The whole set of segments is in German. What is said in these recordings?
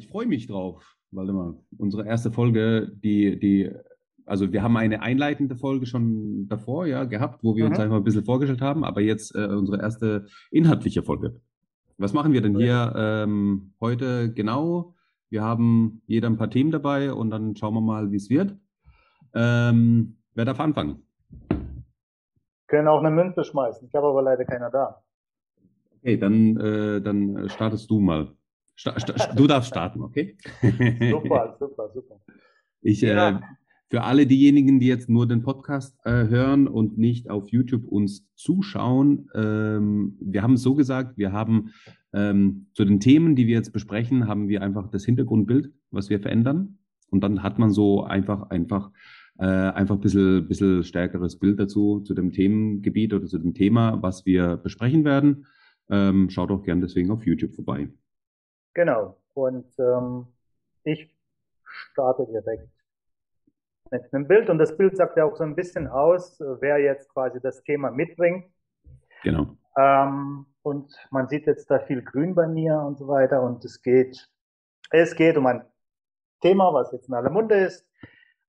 ich freue mich drauf, Waldemar. Unsere erste Folge, die, die, also wir haben eine einleitende Folge schon davor, ja, gehabt, wo wir mhm. uns einfach ein bisschen vorgestellt haben, aber jetzt äh, unsere erste inhaltliche Folge. Was machen wir denn hier ähm, heute genau? Wir haben jeder ein paar Themen dabei und dann schauen wir mal, wie es wird. Ähm, wer darf anfangen? Können auch eine Münze schmeißen. Ich habe aber leider keiner da. Okay, dann, äh, dann startest du mal. Du darfst starten, okay? super, super, super. Ich, ja. äh, für alle diejenigen, die jetzt nur den Podcast äh, hören und nicht auf YouTube uns zuschauen, ähm, wir haben es so gesagt, wir haben ähm, zu den Themen, die wir jetzt besprechen, haben wir einfach das Hintergrundbild, was wir verändern. Und dann hat man so einfach, einfach, äh, einfach ein bisschen, bisschen stärkeres Bild dazu, zu dem Themengebiet oder zu dem Thema, was wir besprechen werden. Ähm, schaut auch gern deswegen auf YouTube vorbei. Genau. Und ähm, ich starte direkt mit einem Bild. Und das Bild sagt ja auch so ein bisschen aus, wer jetzt quasi das Thema mitbringt. Genau. Ähm, und man sieht jetzt da viel Grün bei mir und so weiter. Und es geht, es geht um ein Thema, was jetzt in aller Munde ist,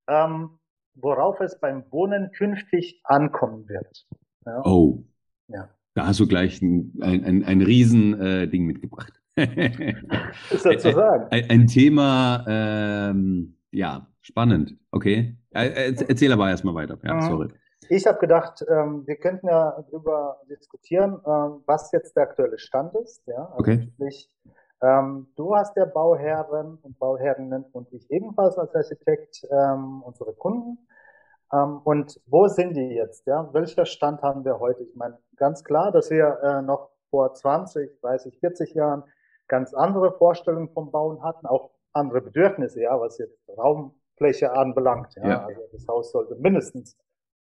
ähm, worauf es beim Wohnen künftig ankommen wird. Ja. Oh. Ja. Da hast du gleich ein, ein, ein, ein Riesending äh, mitgebracht. ist sozusagen. Ein, ein Thema, ähm, ja, spannend. Okay. Erzähl aber erstmal weiter. Ja, mhm. sorry. Ich habe gedacht, ähm, wir könnten ja darüber diskutieren, ähm, was jetzt der aktuelle Stand ist. Ja? Also okay. Sprich, ähm, du hast ja Bauherren und Bauherrinnen und ich ebenfalls als Architekt ähm, unsere Kunden. Ähm, und wo sind die jetzt? Ja? Welcher Stand haben wir heute? Ich meine, ganz klar, dass wir äh, noch vor 20, 30, 40 Jahren ganz andere Vorstellungen vom Bauen hatten, auch andere Bedürfnisse, ja, was jetzt Raumfläche anbelangt. Ja. ja. Also das Haus sollte mindestens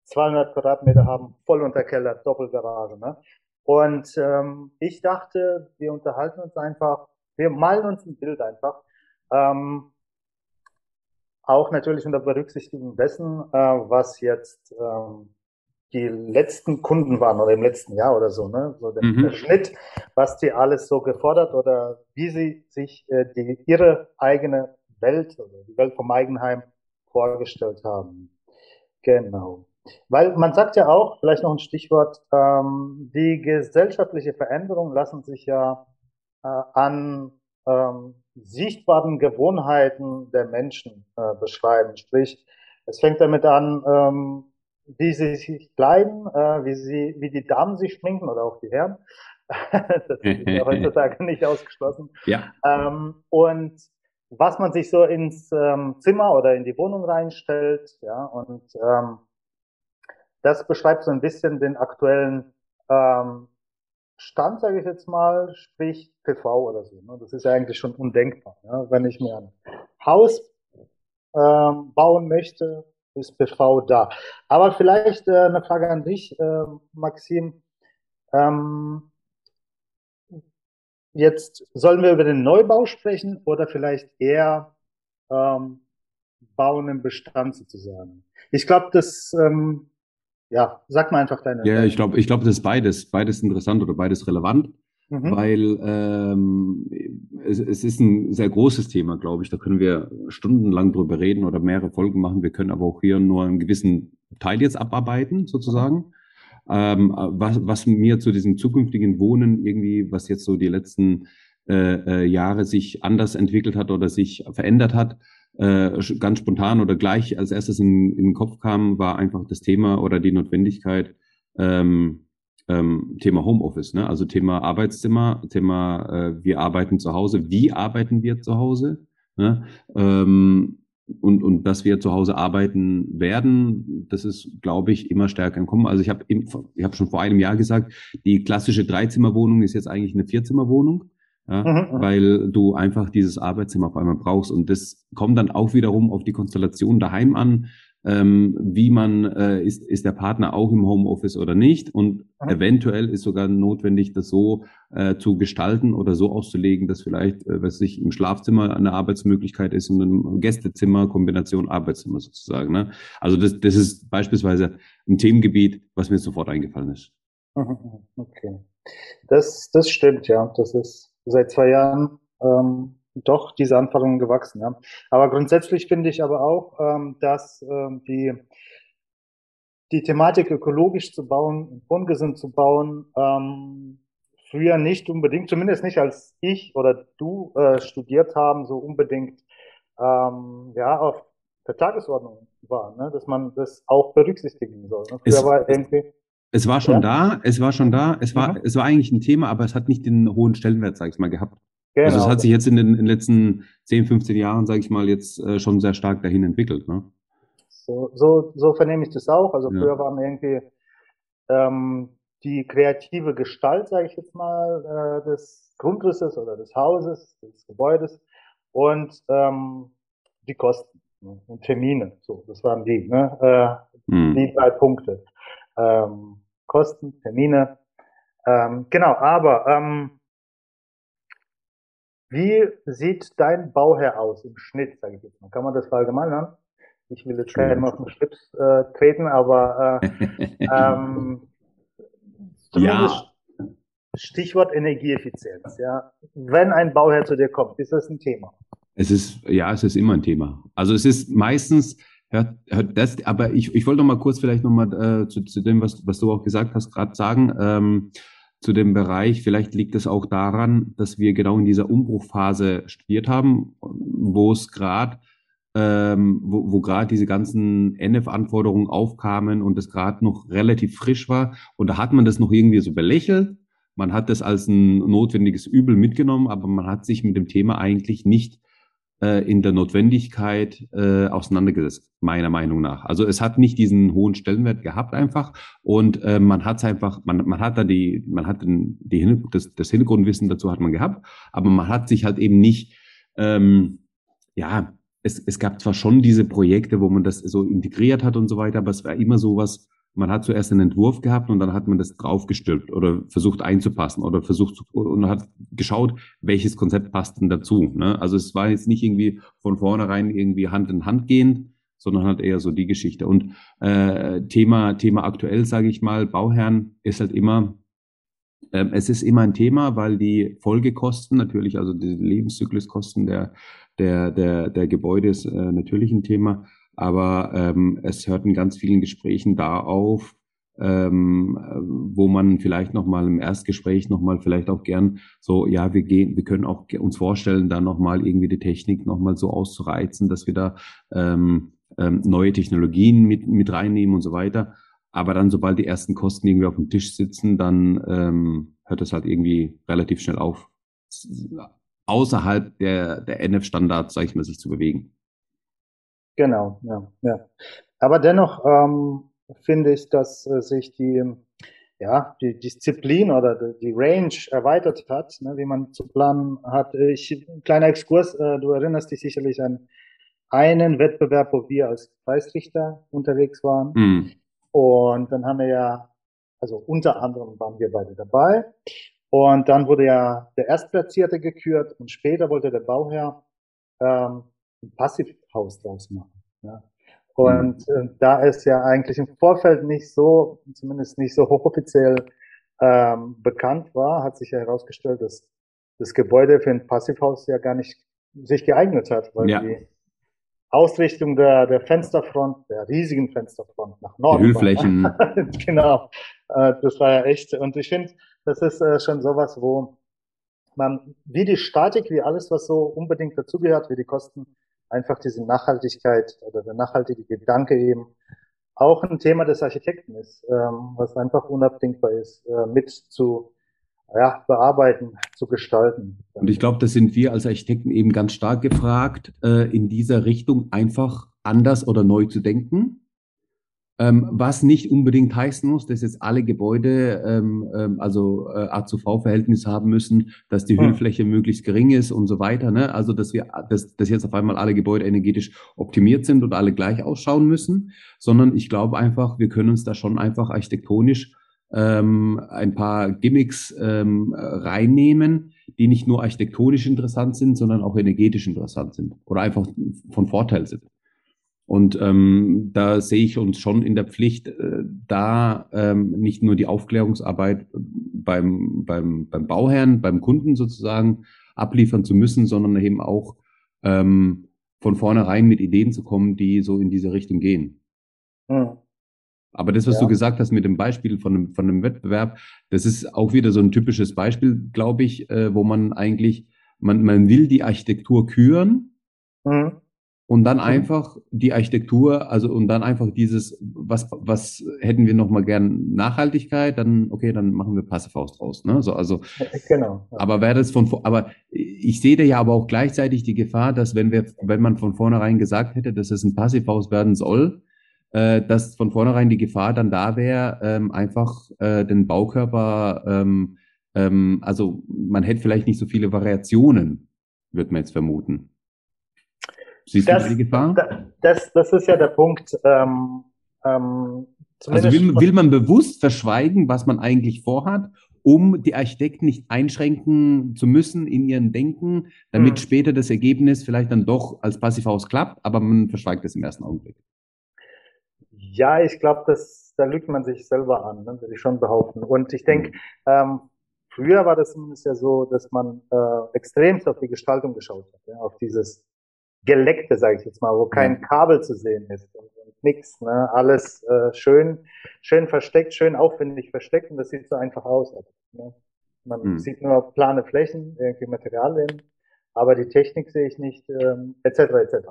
200 Quadratmeter haben, voll unterkellert, Doppelgarage. Ne? Und ähm, ich dachte, wir unterhalten uns einfach, wir malen uns ein Bild einfach. Ähm, auch natürlich unter Berücksichtigung dessen, äh, was jetzt ähm, die letzten Kunden waren oder im letzten Jahr oder so, ne? So der, mhm. der Schnitt, was die alles so gefordert oder wie sie sich äh, die, ihre eigene Welt oder die Welt vom Eigenheim vorgestellt haben. Genau. Weil man sagt ja auch, vielleicht noch ein Stichwort, ähm, die gesellschaftliche Veränderung lassen sich ja äh, an ähm, sichtbaren Gewohnheiten der Menschen äh, beschreiben. Sprich, es fängt damit an, ähm, wie sie sich kleiden, äh, wie sie, wie die Damen sich schminken oder auch die Herren. das ist ja heutzutage nicht ausgeschlossen. Ja. Ähm, und was man sich so ins ähm, Zimmer oder in die Wohnung reinstellt, ja, und ähm, das beschreibt so ein bisschen den aktuellen ähm, Stand, sage ich jetzt mal, sprich PV oder so. Ne? Das ist ja eigentlich schon undenkbar. Ja? Wenn ich mir ein Haus ähm, bauen möchte, ist PV da. Aber vielleicht äh, eine Frage an dich, äh, Maxim. Ähm, jetzt sollen wir über den Neubau sprechen oder vielleicht eher ähm, Bauen im Bestand sozusagen? Ich glaube, das ähm, ja, sag mal einfach deine. Ja, ich glaube, ich glaube, das ist beides, beides interessant oder beides relevant, mhm. weil ähm, es, es ist ein sehr großes Thema, glaube ich. Da können wir stundenlang drüber reden oder mehrere Folgen machen. Wir können aber auch hier nur einen gewissen Teil jetzt abarbeiten, sozusagen. Ähm, was, was mir zu diesem zukünftigen Wohnen irgendwie, was jetzt so die letzten äh, äh, Jahre sich anders entwickelt hat oder sich verändert hat, äh, ganz spontan oder gleich als erstes in, in den Kopf kam, war einfach das Thema oder die Notwendigkeit, ähm, ähm, Thema Homeoffice, ne? also Thema Arbeitszimmer, Thema äh, wir arbeiten zu Hause, wie arbeiten wir zu Hause ne? ähm, und, und dass wir zu Hause arbeiten werden, das ist, glaube ich, immer stärker im Kommen. Also ich habe ich hab schon vor einem Jahr gesagt, die klassische Dreizimmerwohnung ist jetzt eigentlich eine Vierzimmerwohnung ja, mhm, mhm, weil du einfach dieses Arbeitszimmer auf einmal brauchst. Und das kommt dann auch wiederum auf die Konstellation daheim an, ähm, wie man, äh, ist, ist der Partner auch im Homeoffice oder nicht. Und mhm. eventuell ist sogar notwendig, das so äh, zu gestalten oder so auszulegen, dass vielleicht, äh, was sich im Schlafzimmer eine Arbeitsmöglichkeit ist und im Gästezimmer Kombination Arbeitszimmer sozusagen. Ne? Also das, das ist beispielsweise ein Themengebiet, was mir sofort eingefallen ist. Mhm, okay. Das, das stimmt, ja. Das ist seit zwei Jahren ähm, doch diese Anforderungen gewachsen. Ja. Aber grundsätzlich finde ich aber auch, ähm, dass ähm, die, die Thematik ökologisch zu bauen, ungesund zu bauen, ähm, früher nicht unbedingt, zumindest nicht als ich oder du äh, studiert haben, so unbedingt ähm, ja auf der Tagesordnung war, ne? dass man das auch berücksichtigen soll. Ne? Früher es, war irgendwie es war schon ja? da, es war schon da, es war, mhm. es war eigentlich ein Thema, aber es hat nicht den hohen Stellenwert, sag ich mal, gehabt. Genau. Also es hat sich jetzt in den, in den letzten 10, 15 Jahren, sage ich mal, jetzt äh, schon sehr stark dahin entwickelt. Ne? So, so, so vernehme ich das auch. Also früher ja. waren irgendwie ähm, die kreative Gestalt, sage ich jetzt mal, äh, des Grundrisses oder des Hauses, des Gebäudes und ähm, die Kosten ne? und Termine. So, das waren die, ne? äh, hm. die drei Punkte. Ähm, Kosten, Termine. Ähm, genau, aber ähm, wie sieht dein Bauherr aus im Schnitt, sage ich jetzt mal? Kann man das verallgemeinern? Ich will jetzt keinem auf den Schlips äh, treten, aber äh, ähm, ja. Stichwort Energieeffizienz. Ja. Wenn ein Bauherr zu dir kommt, ist das ein Thema? Es ist, ja, es ist immer ein Thema. Also es ist meistens, hört, hört das, aber ich, ich wollte noch mal kurz vielleicht noch mal äh, zu, zu dem, was, was du auch gesagt hast, gerade sagen, ähm, zu dem Bereich, vielleicht liegt es auch daran, dass wir genau in dieser Umbruchphase studiert haben, wo es gerade ähm, wo, wo gerade diese ganzen NF-Anforderungen aufkamen und es gerade noch relativ frisch war. Und da hat man das noch irgendwie so belächelt. Man hat das als ein notwendiges Übel mitgenommen, aber man hat sich mit dem Thema eigentlich nicht äh, in der Notwendigkeit äh, auseinandergesetzt, meiner Meinung nach. Also es hat nicht diesen hohen Stellenwert gehabt einfach und äh, man hat es einfach, man, man hat da die, man hat den, die, das, das Hintergrundwissen dazu hat man gehabt, aber man hat sich halt eben nicht ähm, ja, es, es gab zwar schon diese Projekte, wo man das so integriert hat und so weiter, aber es war immer so was, man hat zuerst einen Entwurf gehabt und dann hat man das draufgestülpt oder versucht einzupassen oder versucht zu, und hat geschaut, welches Konzept passt denn dazu. Ne? Also es war jetzt nicht irgendwie von vornherein irgendwie Hand in Hand gehend, sondern halt eher so die Geschichte. Und äh, Thema, Thema aktuell, sage ich mal, Bauherren ist halt immer, äh, es ist immer ein Thema, weil die Folgekosten natürlich, also die Lebenszykluskosten der der, der, der Gebäude ist äh, natürlich ein Thema, aber ähm, es hört in ganz vielen Gesprächen da auf, ähm, wo man vielleicht nochmal im Erstgespräch nochmal vielleicht auch gern so, ja, wir gehen, wir können auch uns vorstellen, da nochmal irgendwie die Technik nochmal so auszureizen, dass wir da ähm, ähm, neue Technologien mit, mit reinnehmen und so weiter. Aber dann, sobald die ersten Kosten irgendwie auf dem Tisch sitzen, dann ähm, hört das halt irgendwie relativ schnell auf außerhalb der, der NF-Standards, sage ich mal, sich zu bewegen. Genau, ja, ja. Aber dennoch ähm, finde ich, dass äh, sich die, ja, die Disziplin oder die, die Range erweitert hat, ne, wie man zu planen hat. Ich, kleiner Exkurs, äh, du erinnerst dich sicherlich an einen Wettbewerb, wo wir als Preisrichter unterwegs waren. Mhm. Und dann haben wir ja, also unter anderem waren wir beide dabei. Und dann wurde ja der Erstplatzierte gekürt und später wollte der Bauherr ähm, ein Passivhaus draus machen. Ja. Und mhm. äh, da es ja eigentlich im Vorfeld nicht so, zumindest nicht so hochoffiziell ähm, bekannt war, hat sich ja herausgestellt, dass das Gebäude für ein Passivhaus ja gar nicht sich geeignet hat, weil ja. die Ausrichtung der, der Fensterfront, der riesigen Fensterfront nach Norden. Die Hüllflächen. genau. Äh, das war ja echt. Und ich finde, das ist äh, schon sowas, wo man, wie die Statik, wie alles, was so unbedingt dazugehört, wie die Kosten, einfach diese Nachhaltigkeit oder der nachhaltige Gedanke eben auch ein Thema des Architekten ist, ähm, was einfach unabdingbar ist, äh, mit zu ja, bearbeiten, zu gestalten. Und ich glaube, das sind wir als Architekten eben ganz stark gefragt, äh, in dieser Richtung einfach anders oder neu zu denken ähm, was nicht unbedingt heißen muss, dass jetzt alle Gebäude ähm, ähm, also äh, A-zu-V-Verhältnis haben müssen, dass die Hüllfläche möglichst gering ist und so weiter. Ne? Also dass wir, dass, dass jetzt auf einmal alle Gebäude energetisch optimiert sind und alle gleich ausschauen müssen, sondern ich glaube einfach, wir können uns da schon einfach architektonisch ähm, ein paar Gimmicks ähm, reinnehmen, die nicht nur architektonisch interessant sind, sondern auch energetisch interessant sind oder einfach von Vorteil sind. Und ähm, da sehe ich uns schon in der Pflicht, äh, da ähm, nicht nur die Aufklärungsarbeit beim, beim, beim Bauherrn, beim Kunden sozusagen abliefern zu müssen, sondern eben auch ähm, von vornherein mit Ideen zu kommen, die so in diese Richtung gehen. Hm. Aber das, was ja. du gesagt hast mit dem Beispiel von einem, von einem Wettbewerb, das ist auch wieder so ein typisches Beispiel, glaube ich, äh, wo man eigentlich, man, man will die Architektur küren, mhm und dann einfach die Architektur, also und dann einfach dieses, was, was hätten wir nochmal gern Nachhaltigkeit, dann, okay, dann machen wir Passivhaus draus. Ne? So, also, genau. Aber wäre das von, aber ich sehe da ja aber auch gleichzeitig die Gefahr, dass wenn wir, wenn man von vornherein gesagt hätte, dass es ein Passivhaus werden soll, äh, dass von vornherein die Gefahr dann da wäre, ähm, einfach äh, den Baukörper, ähm, ähm, also man hätte vielleicht nicht so viele Variationen, würde man jetzt vermuten. Siehst das, du die Gefahr? Das, das ist ja der Punkt. Ähm, ähm, also will, will man bewusst verschweigen, was man eigentlich vorhat, um die Architekten nicht einschränken zu müssen in ihren Denken, damit hm. später das Ergebnis vielleicht dann doch als Passivhaus klappt, aber man verschweigt es im ersten Augenblick. Ja, ich glaube, da lügt man sich selber an, ne, würde ich schon behaupten. Und ich denke, mhm. ähm, früher war das zumindest ja so, dass man äh, extremst auf die Gestaltung geschaut hat, ja, auf dieses Geleckte, sage ich jetzt mal, wo kein Kabel zu sehen ist und, und nix. Ne? Alles äh, schön, schön versteckt, schön aufwendig versteckt und das sieht so einfach aus. Ne? Man mhm. sieht nur plane Flächen, irgendwie Materialien, aber die Technik sehe ich nicht, ähm, etc. etc.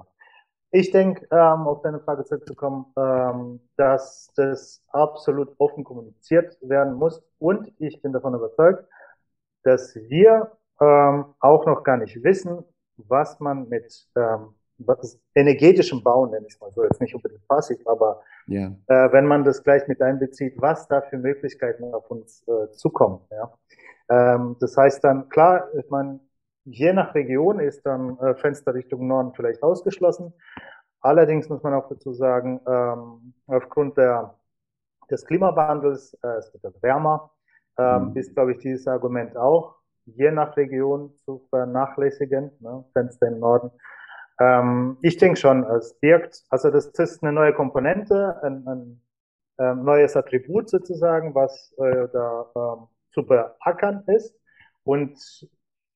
Ich denke, ähm, auf deine Frage zurückzukommen, ähm, dass das absolut offen kommuniziert werden muss und ich bin davon überzeugt, dass wir ähm, auch noch gar nicht wissen, was man mit ähm, was energetischem Bauen, nenne ich mal so, jetzt nicht unbedingt passiv, aber ja. äh, wenn man das gleich mit einbezieht, was da für Möglichkeiten auf uns äh, zukommen. Ja? Ähm, das heißt dann, klar, ich meine, je nach Region ist dann äh, Fenster Richtung Norden vielleicht ausgeschlossen. Allerdings muss man auch dazu sagen, ähm, aufgrund der, des Klimawandels, äh, es wird wärmer, ähm, mhm. ist, glaube ich, dieses Argument auch je nach Region zu vernachlässigen, ne, Fenster im Norden. Ähm, ich denke schon, es birgt, also das ist eine neue Komponente, ein, ein ähm, neues Attribut sozusagen, was äh, da ähm, zu beackern ist. Und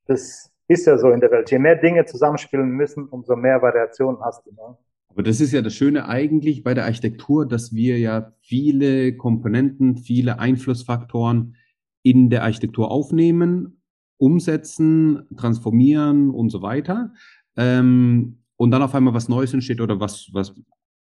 das ist ja so in der Welt. Je mehr Dinge zusammenspielen müssen, umso mehr Variationen hast du. Ne? Aber das ist ja das Schöne eigentlich bei der Architektur, dass wir ja viele Komponenten, viele Einflussfaktoren in der Architektur aufnehmen umsetzen, transformieren und so weiter. Ähm, und dann auf einmal was Neues entsteht oder was, was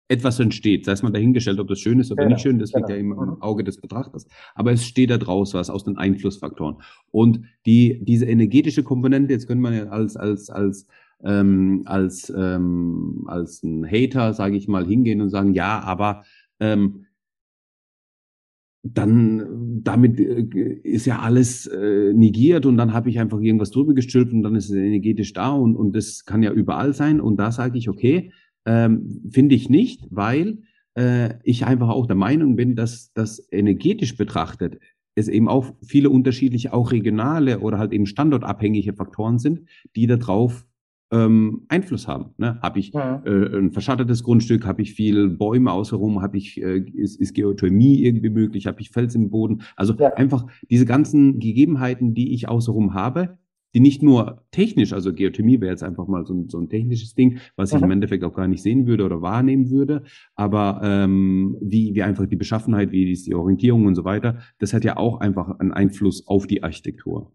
etwas entsteht. Sei es mal dahingestellt, ob das schön ist oder genau, nicht schön, das liegt genau. ja immer im mhm. Auge des Betrachters. Aber es steht da draus was aus den Einflussfaktoren. Und die, diese energetische Komponente, jetzt könnte man ja als, als, als, ähm, als, ähm, als ein Hater, sage ich mal, hingehen und sagen, ja, aber ähm, dann damit äh, ist ja alles äh, negiert und dann habe ich einfach irgendwas drüber gestülpt und dann ist es energetisch da und, und das kann ja überall sein. Und da sage ich, okay, ähm, finde ich nicht, weil äh, ich einfach auch der Meinung bin, dass das energetisch betrachtet es eben auch viele unterschiedliche, auch regionale oder halt eben standortabhängige Faktoren sind, die darauf ähm, Einfluss haben. Ne? Habe ich ja. äh, ein verschattetes Grundstück, habe ich viel Bäume außenrum, habe ich äh, ist, ist Geothermie irgendwie möglich, habe ich Fels im Boden. Also ja. einfach diese ganzen Gegebenheiten, die ich außenrum habe, die nicht nur technisch, also Geothermie wäre jetzt einfach mal so ein, so ein technisches Ding, was ich mhm. im Endeffekt auch gar nicht sehen würde oder wahrnehmen würde, aber ähm, wie, wie einfach die Beschaffenheit, wie ist die Orientierung und so weiter, das hat ja auch einfach einen Einfluss auf die Architektur.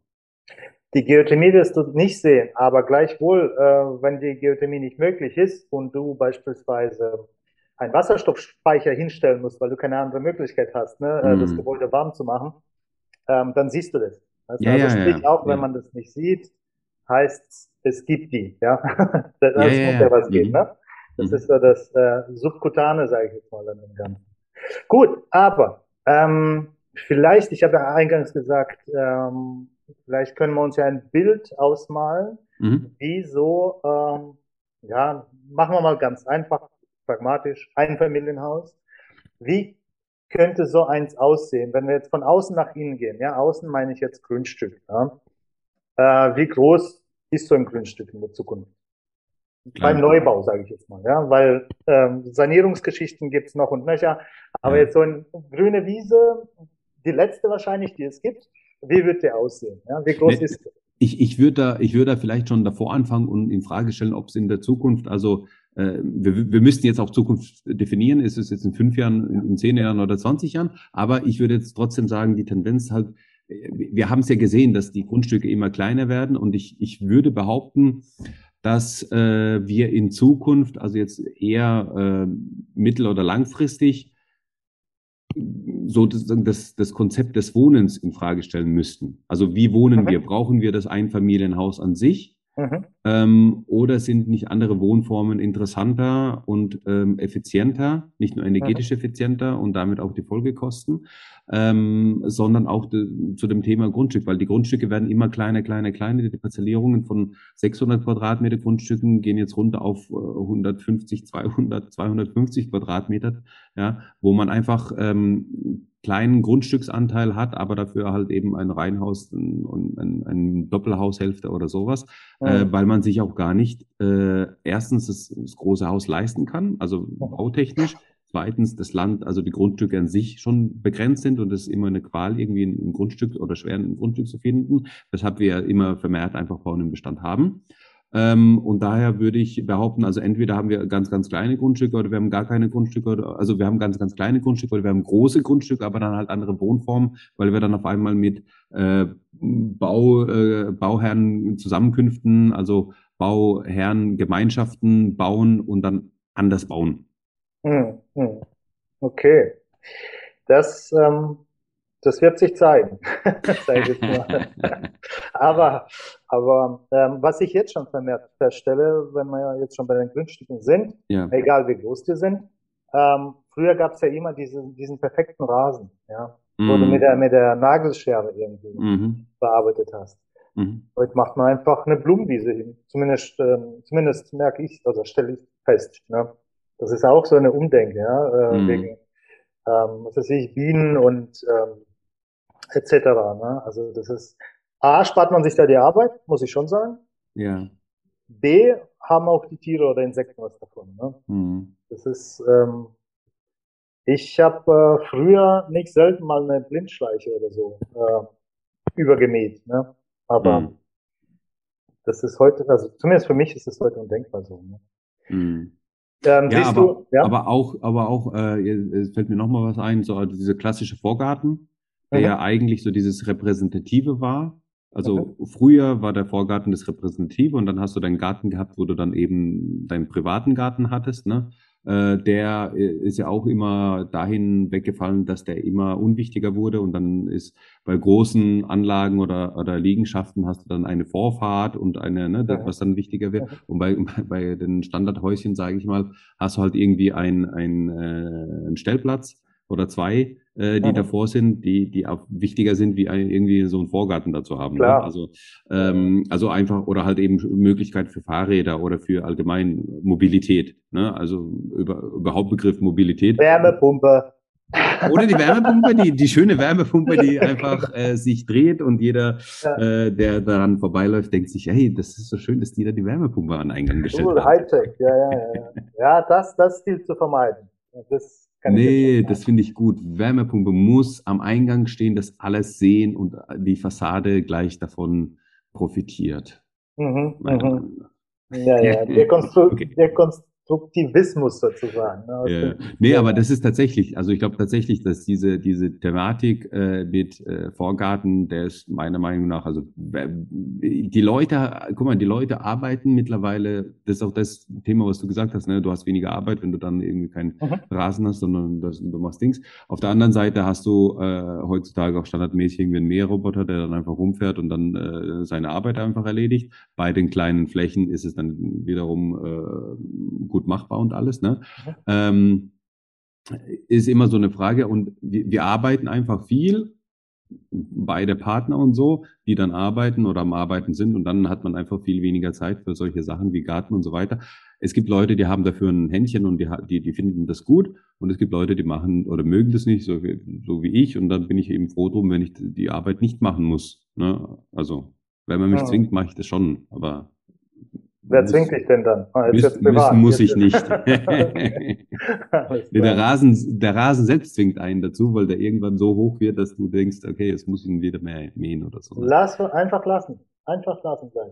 Die Geothermie wirst du nicht sehen, aber gleichwohl, äh, wenn die Geothermie nicht möglich ist und du beispielsweise einen Wasserstoffspeicher hinstellen musst, weil du keine andere Möglichkeit hast, ne, mm. das Gebäude warm zu machen, ähm, dann siehst du das. Also, ja, also sprich, ja, auch wenn man das nicht sieht, heißt es gibt die. Ja, das ja, muss ja, was mhm. geben. Ne? Das mhm. ist so das äh, Subkutane, sage ich jetzt mal an dem Ganzen. Gut, aber ähm, vielleicht, ich habe ja eingangs gesagt, ähm, Vielleicht können wir uns ja ein Bild ausmalen, mhm. wie so, ähm, ja, machen wir mal ganz einfach, pragmatisch, ein Familienhaus. Wie könnte so eins aussehen, wenn wir jetzt von außen nach innen gehen? Ja, außen meine ich jetzt Grundstück. Ja? Äh, wie groß ist so ein Grundstück in der Zukunft? Klar. Beim Neubau, sage ich jetzt mal, ja, weil ähm, Sanierungsgeschichten gibt's noch und nöcher, aber ja. jetzt so eine grüne Wiese, die letzte wahrscheinlich, die es gibt, wie wird der aussehen? Ja? Wie groß nee, ist der? ich, ich würde da, ich würde da vielleicht schon davor anfangen und in Frage stellen, ob es in der Zukunft, also äh, wir, wir müssten jetzt auch Zukunft definieren, ist es jetzt in fünf Jahren, in zehn Jahren oder 20 Jahren, aber ich würde jetzt trotzdem sagen, die Tendenz halt, wir haben es ja gesehen, dass die Grundstücke immer kleiner werden und ich, ich würde behaupten, dass äh, wir in Zukunft, also jetzt eher äh, mittel- oder langfristig, so das, das, Konzept des Wohnens in Frage stellen müssten. Also wie wohnen wir? Brauchen wir das Einfamilienhaus an sich? Mhm. Ähm, oder sind nicht andere Wohnformen interessanter und ähm, effizienter, nicht nur energetisch mhm. effizienter und damit auch die Folgekosten, ähm, sondern auch de, zu dem Thema Grundstück, weil die Grundstücke werden immer kleiner, kleiner, kleiner. Die Parzellierungen von 600 Quadratmeter Grundstücken gehen jetzt runter auf 150, 200, 250 Quadratmeter, ja, wo man einfach ähm, kleinen Grundstücksanteil hat, aber dafür halt eben ein Reihenhaus und ein, ein, Doppelhaushälfte oder sowas, mhm. äh, weil man sich auch gar nicht äh, erstens das, das, große Haus leisten kann, also bautechnisch. Zweitens, das Land, also die Grundstücke an sich schon begrenzt sind und es ist immer eine Qual, irgendwie ein, ein Grundstück oder schwer ein Grundstück zu finden, weshalb wir immer vermehrt einfach Bauen im Bestand haben. Ähm, und daher würde ich behaupten, also entweder haben wir ganz, ganz kleine Grundstücke oder wir haben gar keine Grundstücke, oder, also wir haben ganz, ganz kleine Grundstücke oder wir haben große Grundstücke, aber dann halt andere Wohnformen, weil wir dann auf einmal mit äh, Bau, äh, Bauherren Zusammenkünften, also Bauherren Gemeinschaften bauen und dann anders bauen. Hm, hm. Okay. Das ähm, das wird sich zeigen, aber aber ähm, was ich jetzt schon vermehrt feststelle, wenn wir jetzt schon bei den Grundstücken sind, ja. egal wie groß die sind, ähm, früher gab es ja immer diesen, diesen perfekten Rasen, ja, mhm. wo du mhm. mit der, mit der Nagelschere irgendwie mhm. bearbeitet hast. Mhm. Heute macht man einfach eine Blumenwiese hin. Zumindest, ähm, zumindest merke ich, also stelle ich fest. Ne? Das ist auch so eine Umdenke, ja, äh, mhm. wegen ähm, was weiß ich, Bienen und ähm, etc. Ne? Also das ist, A, spart man sich da die Arbeit, muss ich schon sagen. Ja. B, haben auch die Tiere oder Insekten was davon. Ne? Mhm. Das ist, ähm, ich habe äh, früher nicht selten mal eine Blindschleiche oder so äh, übergemäht. Ne? Aber mhm. das ist heute, also zumindest für mich ist es heute undenkbar so. Ne? Mhm. Ähm, ja, aber, du, ja? aber auch, aber auch, äh, es fällt mir noch mal was ein, so diese klassische Vorgarten der mhm. ja eigentlich so dieses Repräsentative war. Also mhm. früher war der Vorgarten das Repräsentative und dann hast du deinen Garten gehabt, wo du dann eben deinen privaten Garten hattest, ne? Äh, der äh, ist ja auch immer dahin weggefallen, dass der immer unwichtiger wurde und dann ist bei großen Anlagen oder, oder Liegenschaften hast du dann eine Vorfahrt und eine, ne, das, was dann wichtiger wird. Und bei, bei den Standardhäuschen, sage ich mal, hast du halt irgendwie ein, ein, äh, einen Stellplatz oder zwei, äh, die mhm. davor sind, die, die auch wichtiger sind, wie ein, irgendwie so einen Vorgarten dazu haben. Ne? Klar. Ne? Also, ähm, also einfach, oder halt eben Möglichkeit für Fahrräder oder für allgemein Mobilität. Ne? Also über, überhaupt Begriff Mobilität. Wärmepumpe. Oder die Wärmepumpe, die, die schöne Wärmepumpe, die einfach äh, sich dreht und jeder, ja. äh, der daran vorbeiläuft, denkt sich, hey, das ist so schön, dass die da die Wärmepumpe an Eingang gestellt cool, haben. Hightech, ja, ja, ja. Ja, das, das gilt zu vermeiden. Das nee, das finde ich gut. Wärmepumpe muss am Eingang stehen, dass alles sehen und die Fassade gleich davon profitiert. Mhm, mhm. Ja, ja, der, Konstru okay. der, Konst Konstruktivismus sozusagen. Ne? Ja. Nee, aber das ist tatsächlich, also ich glaube tatsächlich, dass diese, diese Thematik äh, mit äh, Vorgarten, der ist meiner Meinung nach, also die Leute, guck mal, die Leute arbeiten mittlerweile, das ist auch das Thema, was du gesagt hast, ne? du hast weniger Arbeit, wenn du dann irgendwie keinen mhm. Rasen hast, sondern das, du machst Dings. Auf der anderen Seite hast du äh, heutzutage auch standardmäßig irgendwie einen Mähroboter, der dann einfach rumfährt und dann äh, seine Arbeit einfach erledigt. Bei den kleinen Flächen ist es dann wiederum äh, gut gut machbar und alles. Ne? Mhm. Ähm, ist immer so eine Frage und wir, wir arbeiten einfach viel, beide Partner und so, die dann arbeiten oder am Arbeiten sind und dann hat man einfach viel weniger Zeit für solche Sachen wie Garten und so weiter. Es gibt Leute, die haben dafür ein Händchen und die, die, die finden das gut und es gibt Leute, die machen oder mögen das nicht, so wie, so wie ich und dann bin ich eben froh drum, wenn ich die Arbeit nicht machen muss. Ne? Also, wenn man mich ja. zwingt, mache ich das schon, aber Wer zwingt dich denn dann? Ah, müssen, müssen muss ich nicht. der, Rasen, der Rasen selbst zwingt einen dazu, weil der irgendwann so hoch wird, dass du denkst, okay, jetzt muss ich ihn wieder mehr mähen oder so. Lass einfach lassen. Einfach lassen sein.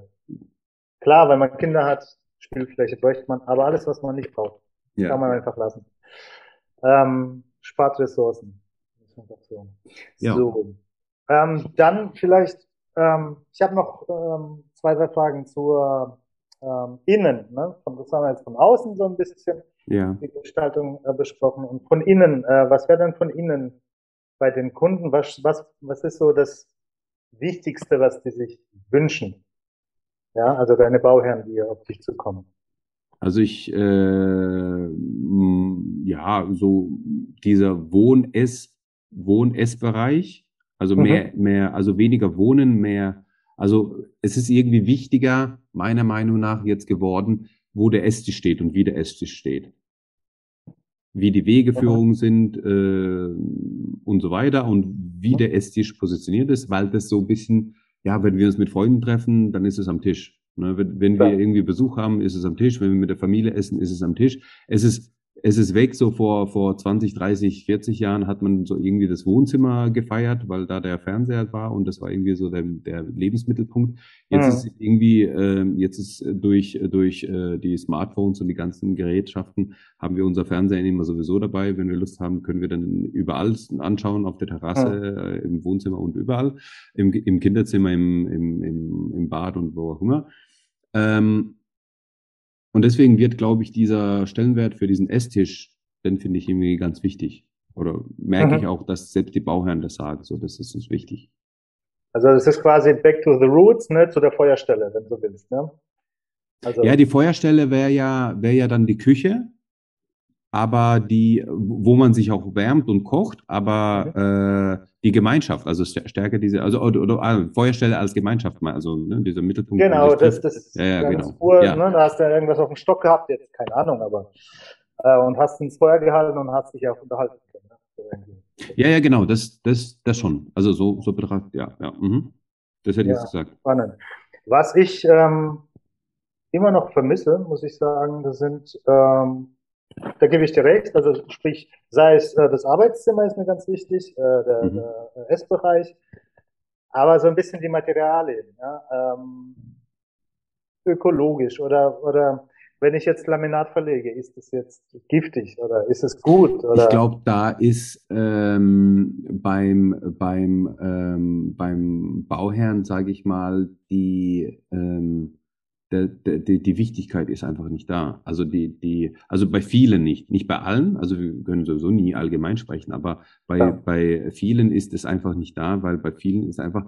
Klar, wenn man Kinder hat, Spielfläche bräuchte man, aber alles, was man nicht braucht, ja. kann man einfach lassen. Ähm, spart Ressourcen. So. Ja. So. Ähm, dann vielleicht, ähm, ich habe noch ähm, zwei, drei Fragen zur ähm, Innen. Ne? Von, das haben wir jetzt von außen so ein bisschen ja. die Gestaltung äh, besprochen. Und von innen, äh, was wäre denn von innen bei den Kunden? Was, was, was ist so das Wichtigste, was die sich wünschen? Ja, also deine Bauherren, die auf dich zukommen. Also ich, äh, ja, so dieser Wohn-Ess, Wohn-Ess-Bereich, also mehr, mhm. mehr, also weniger Wohnen, mehr, also es ist irgendwie wichtiger, meiner Meinung nach jetzt geworden, wo der Esstisch steht und wie der Esstisch steht. Wie die Wegeführungen sind äh, und so weiter und wie der Esstisch positioniert ist, weil das so ein bisschen, ja, wenn wir uns mit Freunden treffen, dann ist es am Tisch. Ne? Wenn, wenn wir irgendwie Besuch haben, ist es am Tisch. Wenn wir mit der Familie essen, ist es am Tisch. Es ist es ist weg, so vor, vor 20, 30, 40 Jahren hat man so irgendwie das Wohnzimmer gefeiert, weil da der Fernseher war und das war irgendwie so der, der Lebensmittelpunkt. Jetzt mhm. ist irgendwie, äh, jetzt ist durch, durch äh, die Smartphones und die ganzen Gerätschaften haben wir unser Fernseher immer sowieso dabei. Wenn wir Lust haben, können wir dann überall anschauen, auf der Terrasse, mhm. äh, im Wohnzimmer und überall, im, im Kinderzimmer, im, im, im, im Bad und wo auch immer. Ähm, und deswegen wird, glaube ich, dieser Stellenwert für diesen Esstisch, den finde ich irgendwie ganz wichtig. Oder merke mhm. ich auch, dass selbst die Bauherren das sagen, so, das ist uns wichtig. Also das ist quasi back to the roots, ne, zu der Feuerstelle, wenn du willst, ne? Also, ja, die Feuerstelle wäre ja, wäre ja dann die Küche aber die, wo man sich auch wärmt und kocht, aber okay. äh, die Gemeinschaft, also stärker diese, also oder, oder ah, Feuerstelle als Gemeinschaft, also ne, dieser Mittelpunkt. Genau, das, das ja, ja, genau. Uhr, ja. Ne, da hast du ja irgendwas auf dem Stock gehabt, jetzt keine Ahnung, aber äh, und hast ins Feuer gehalten und hast dich auch unterhalten können. Ne? Ja, ja, genau, das, das, das schon. Also so, so betrachtet, ja, ja. Mhm. Das hätte ich jetzt gesagt. Spannend. Was ich ähm, immer noch vermisse, muss ich sagen, das sind ähm, da gebe ich dir recht. Also sprich, sei es äh, das Arbeitszimmer ist mir ganz wichtig, äh, der, mhm. der Essbereich, aber so ein bisschen die Materialien, ja, ähm, ökologisch oder oder wenn ich jetzt Laminat verlege, ist es jetzt giftig oder ist es gut? Oder? Ich glaube, da ist ähm, beim, beim, ähm, beim Bauherrn, sage ich mal, die, ähm, der, der, die Wichtigkeit ist einfach nicht da. Also die, die, also bei vielen nicht, nicht bei allen. Also wir können sowieso nie allgemein sprechen, aber bei, ja. bei vielen ist es einfach nicht da, weil bei vielen ist einfach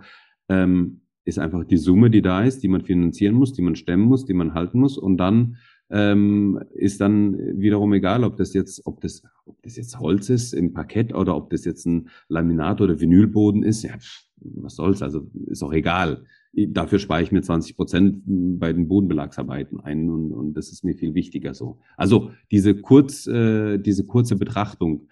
ähm, ist einfach die Summe, die da ist, die man finanzieren muss, die man stemmen muss, die man halten muss und dann ähm, ist dann wiederum egal, ob das jetzt, ob das, ob das jetzt Holz ist im Parkett oder ob das jetzt ein Laminat oder Vinylboden ist. Ja, was soll's? Also ist auch egal dafür spare ich mir 20 Prozent bei den Bodenbelagsarbeiten ein und, und das ist mir viel wichtiger so. Also diese kurz, äh, diese kurze Betrachtung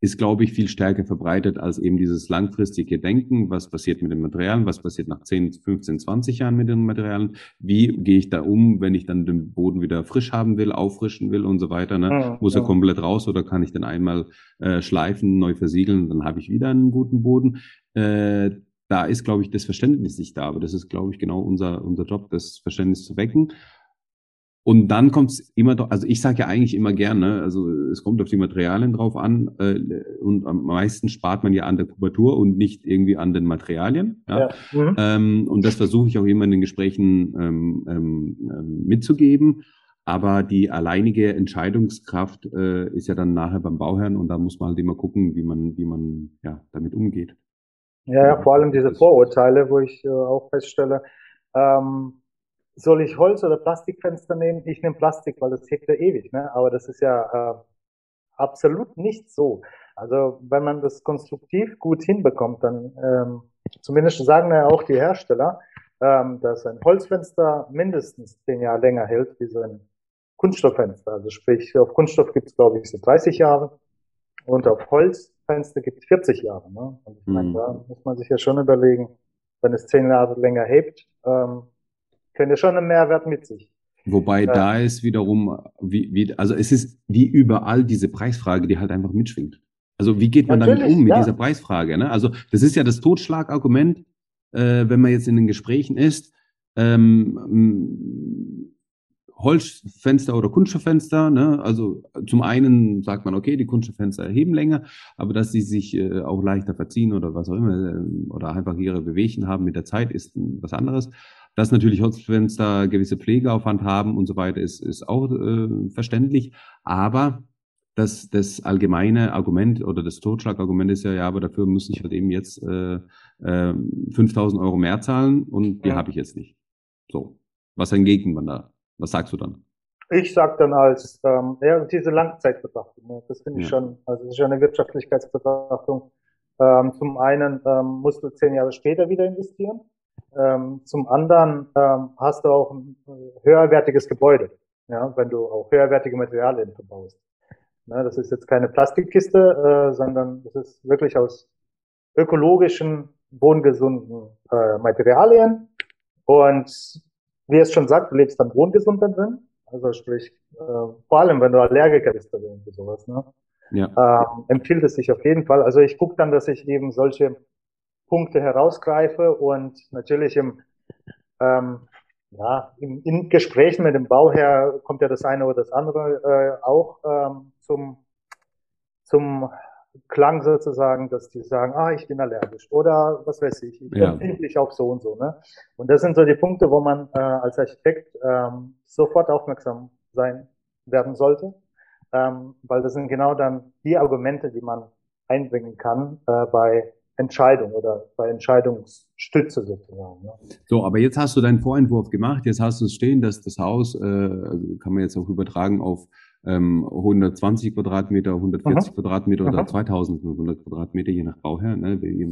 ist, glaube ich, viel stärker verbreitet als eben dieses langfristige Denken. Was passiert mit den Materialien? Was passiert nach 10, 15, 20 Jahren mit den Materialien? Wie gehe ich da um, wenn ich dann den Boden wieder frisch haben will, auffrischen will und so weiter? Ne? Ja, Muss er ja. komplett raus oder kann ich dann einmal äh, schleifen, neu versiegeln, dann habe ich wieder einen guten Boden? Äh, da ist, glaube ich, das Verständnis nicht da. Aber das ist, glaube ich, genau unser, unser Job, das Verständnis zu wecken. Und dann kommt es immer doch, also ich sage ja eigentlich immer gerne, also es kommt auf die Materialien drauf an äh, und am meisten spart man ja an der Kubatur und nicht irgendwie an den Materialien. Ja? ja. Mhm. Ähm, und das versuche ich auch immer in den Gesprächen ähm, ähm, ähm, mitzugeben. Aber die alleinige Entscheidungskraft äh, ist ja dann nachher beim Bauherrn und da muss man halt immer gucken, wie man, wie man ja, damit umgeht. Ja, ja, vor allem diese Vorurteile, wo ich äh, auch feststelle, ähm, soll ich Holz oder Plastikfenster nehmen? Ich nehme Plastik, weil das hebt ja ewig, ne? Aber das ist ja äh, absolut nicht so. Also wenn man das konstruktiv gut hinbekommt, dann ähm, zumindest sagen ja auch die Hersteller, ähm, dass ein Holzfenster mindestens zehn Jahre länger hält wie so ein Kunststofffenster. Also sprich, auf Kunststoff gibt es, glaube ich, so 30 Jahre und auf Holz Fenster gibt 40 Jahre. Ne? Und ich meine, mhm. da muss man sich ja schon überlegen, wenn es zehn Jahre länger hebt, ähm, könnte schon einen Mehrwert mit sich. Wobei äh, da ist wiederum, wie, wie, also es ist wie überall diese Preisfrage, die halt einfach mitschwingt. Also wie geht man damit um mit ja. dieser Preisfrage? Ne? Also das ist ja das Totschlagargument. äh, wenn man jetzt in den Gesprächen ist, ähm, Holzfenster oder Kunststofffenster. Ne? Also zum einen sagt man, okay, die Kunststofffenster erheben länger, aber dass sie sich äh, auch leichter verziehen oder was auch immer äh, oder einfach ihre Bewegchen haben mit der Zeit, ist was anderes. Dass natürlich Holzfenster gewisse Pflegeaufwand haben und so weiter, ist, ist auch äh, verständlich. Aber das, das allgemeine Argument oder das Totschlagargument ist ja, ja, aber dafür muss ich halt eben jetzt äh, äh, 5000 Euro mehr zahlen und die ja. habe ich jetzt nicht. So. Was hingegen man da? Was sagst du dann? Ich sage dann als, ähm, ja, diese Langzeitbetrachtung, ne, das finde ich ja. schon, also das ist ja eine Wirtschaftlichkeitsbetrachtung. Ähm, zum einen ähm, musst du zehn Jahre später wieder investieren. Ähm, zum anderen ähm, hast du auch ein äh, höherwertiges Gebäude, ja, wenn du auch höherwertige Materialien verbaust. Ne, das ist jetzt keine Plastikkiste, äh, sondern das ist wirklich aus ökologischen, wohngesunden äh, Materialien. Und wie es schon sagt, du lebst dann wohngesund da drin. Also sprich, äh, vor allem wenn du Allergiker bist oder irgendwie sowas, ne? Ja. Ähm, empfiehlt es sich auf jeden Fall. Also ich gucke dann, dass ich eben solche Punkte herausgreife und natürlich im, ähm, ja, im, in Gesprächen mit dem Bauherr kommt ja das eine oder das andere äh, auch ähm, zum, zum Klang sozusagen, dass die sagen, ah, ich bin allergisch oder was weiß ich, ich ja. empfinde mich auch so und so. Ne? Und das sind so die Punkte, wo man äh, als Architekt ähm, sofort aufmerksam sein werden sollte, ähm, weil das sind genau dann die Argumente, die man einbringen kann äh, bei Entscheidung oder bei Entscheidungsstütze sozusagen. Ne? So, aber jetzt hast du deinen Vorentwurf gemacht, jetzt hast du es stehen, dass das Haus, äh, also kann man jetzt auch übertragen auf ähm, 120 Quadratmeter, 140 Aha. Quadratmeter oder Aha. 2500 Quadratmeter, je nach Bauherr. Ne? Die,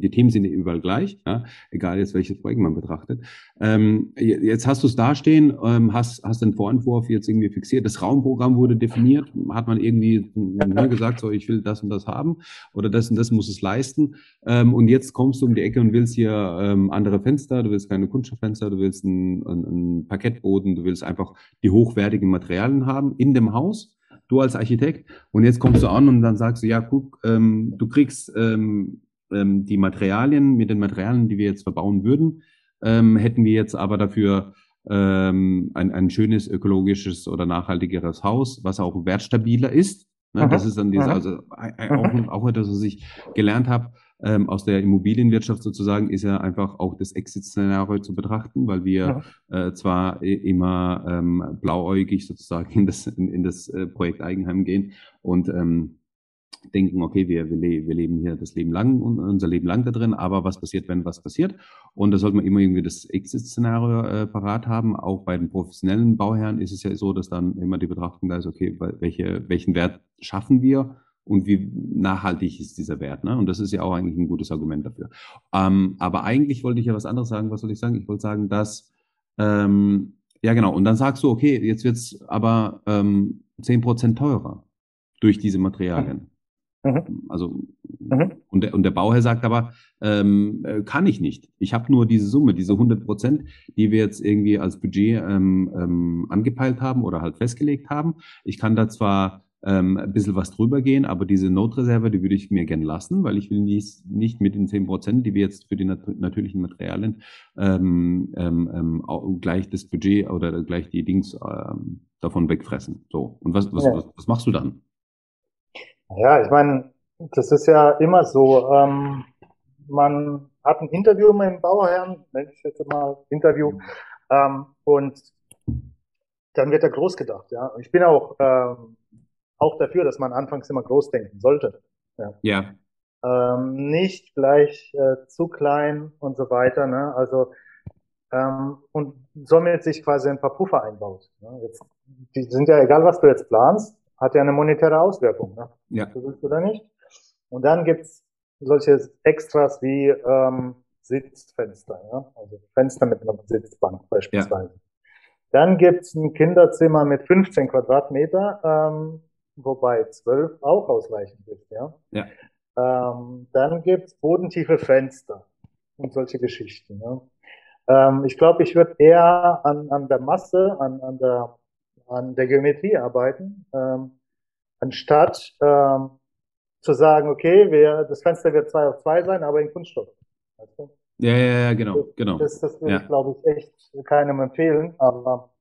die Themen sind überall gleich, ja? egal jetzt welches Projekt man betrachtet. Ähm, jetzt hast du es dastehen, ähm, hast, hast den Vorentwurf jetzt irgendwie fixiert. Das Raumprogramm wurde definiert. Hat man irgendwie ne, gesagt, so ich will das und das haben oder das und das muss es leisten. Ähm, und jetzt kommst du um die Ecke und willst hier ähm, andere Fenster, du willst keine Kunststofffenster, du willst ein, ein, ein Parkettboden, du willst einfach die hochwertigen Materialien haben in dem dem Haus, du als Architekt, und jetzt kommst du an und dann sagst du, ja, guck, ähm, du kriegst ähm, ähm, die Materialien, mit den Materialien, die wir jetzt verbauen würden, ähm, hätten wir jetzt aber dafür ähm, ein, ein schönes ökologisches oder nachhaltigeres Haus, was auch wertstabiler ist. Ne? Das ist dann diese, also auch, auch etwas, was ich gelernt habe ähm, aus der Immobilienwirtschaft sozusagen, ist ja einfach auch das Exit-Szenario zu betrachten, weil wir ja. äh, zwar immer ähm, blauäugig sozusagen in das, in, in das äh, Projekt Eigenheim gehen und ähm, denken, okay, wir, wir, le wir leben hier das Leben lang, unser Leben lang da drin, aber was passiert, wenn was passiert? Und da sollte man immer irgendwie das Exit-Szenario äh, parat haben. Auch bei den professionellen Bauherren ist es ja so, dass dann immer die Betrachtung da ist, okay, welche, welchen Wert schaffen wir und wie nachhaltig ist dieser Wert. Ne? Und das ist ja auch eigentlich ein gutes Argument dafür. Ähm, aber eigentlich wollte ich ja was anderes sagen. Was soll ich sagen? Ich wollte sagen, dass, ähm, ja genau, und dann sagst du, okay, jetzt wird's aber ähm, 10% teurer durch diese Materialien. Mhm. Also, mhm. und, der, und der Bauherr sagt aber, ähm, äh, kann ich nicht. Ich habe nur diese Summe, diese 100 Prozent, die wir jetzt irgendwie als Budget ähm, ähm, angepeilt haben oder halt festgelegt haben. Ich kann da zwar ähm, ein bisschen was drüber gehen, aber diese Notreserve, die würde ich mir gern lassen, weil ich will nicht, nicht mit den zehn Prozent, die wir jetzt für die nat natürlichen Materialien ähm, ähm, ähm gleich das Budget oder gleich die Dings ähm, davon wegfressen. So. Und was, was, ja. was, was machst du dann? Ja, ich meine, das ist ja immer so. Ähm, man hat ein Interview mit dem Bauherrn, nenne ich jetzt mal Interview, ähm, und dann wird er groß gedacht. Ja, ich bin auch ähm, auch dafür, dass man anfangs immer groß denken sollte. Ja. ja. Ähm, nicht gleich äh, zu klein und so weiter. Ne? Also ähm, und somit sich quasi ein paar Puffer einbaut. Ne? Jetzt, die sind ja egal, was du jetzt planst, hat ja eine monetäre Auswirkung. Ne? Ja. Das willst du da nicht? Und dann gibt's solche Extras wie ähm, Sitzfenster, ja? also Fenster mit einer Sitzbank beispielsweise. Ja. Dann gibt's ein Kinderzimmer mit 15 Quadratmeter, ähm, wobei 12 auch ausreichend ist, ja. ja. Ähm, dann gibt's bodentiefe Fenster und solche Geschichten. Ja. Ähm, ich glaube, ich würde eher an, an der Masse, an, an, der, an der Geometrie arbeiten, ähm, anstatt ähm, zu sagen, okay, wir, das Fenster wird zwei auf zwei sein, aber in Kunststoff. Weißt du? Ja, ja, ja, genau, genau. Das, das würde ja. ich, glaube ich, echt keinem empfehlen. Aber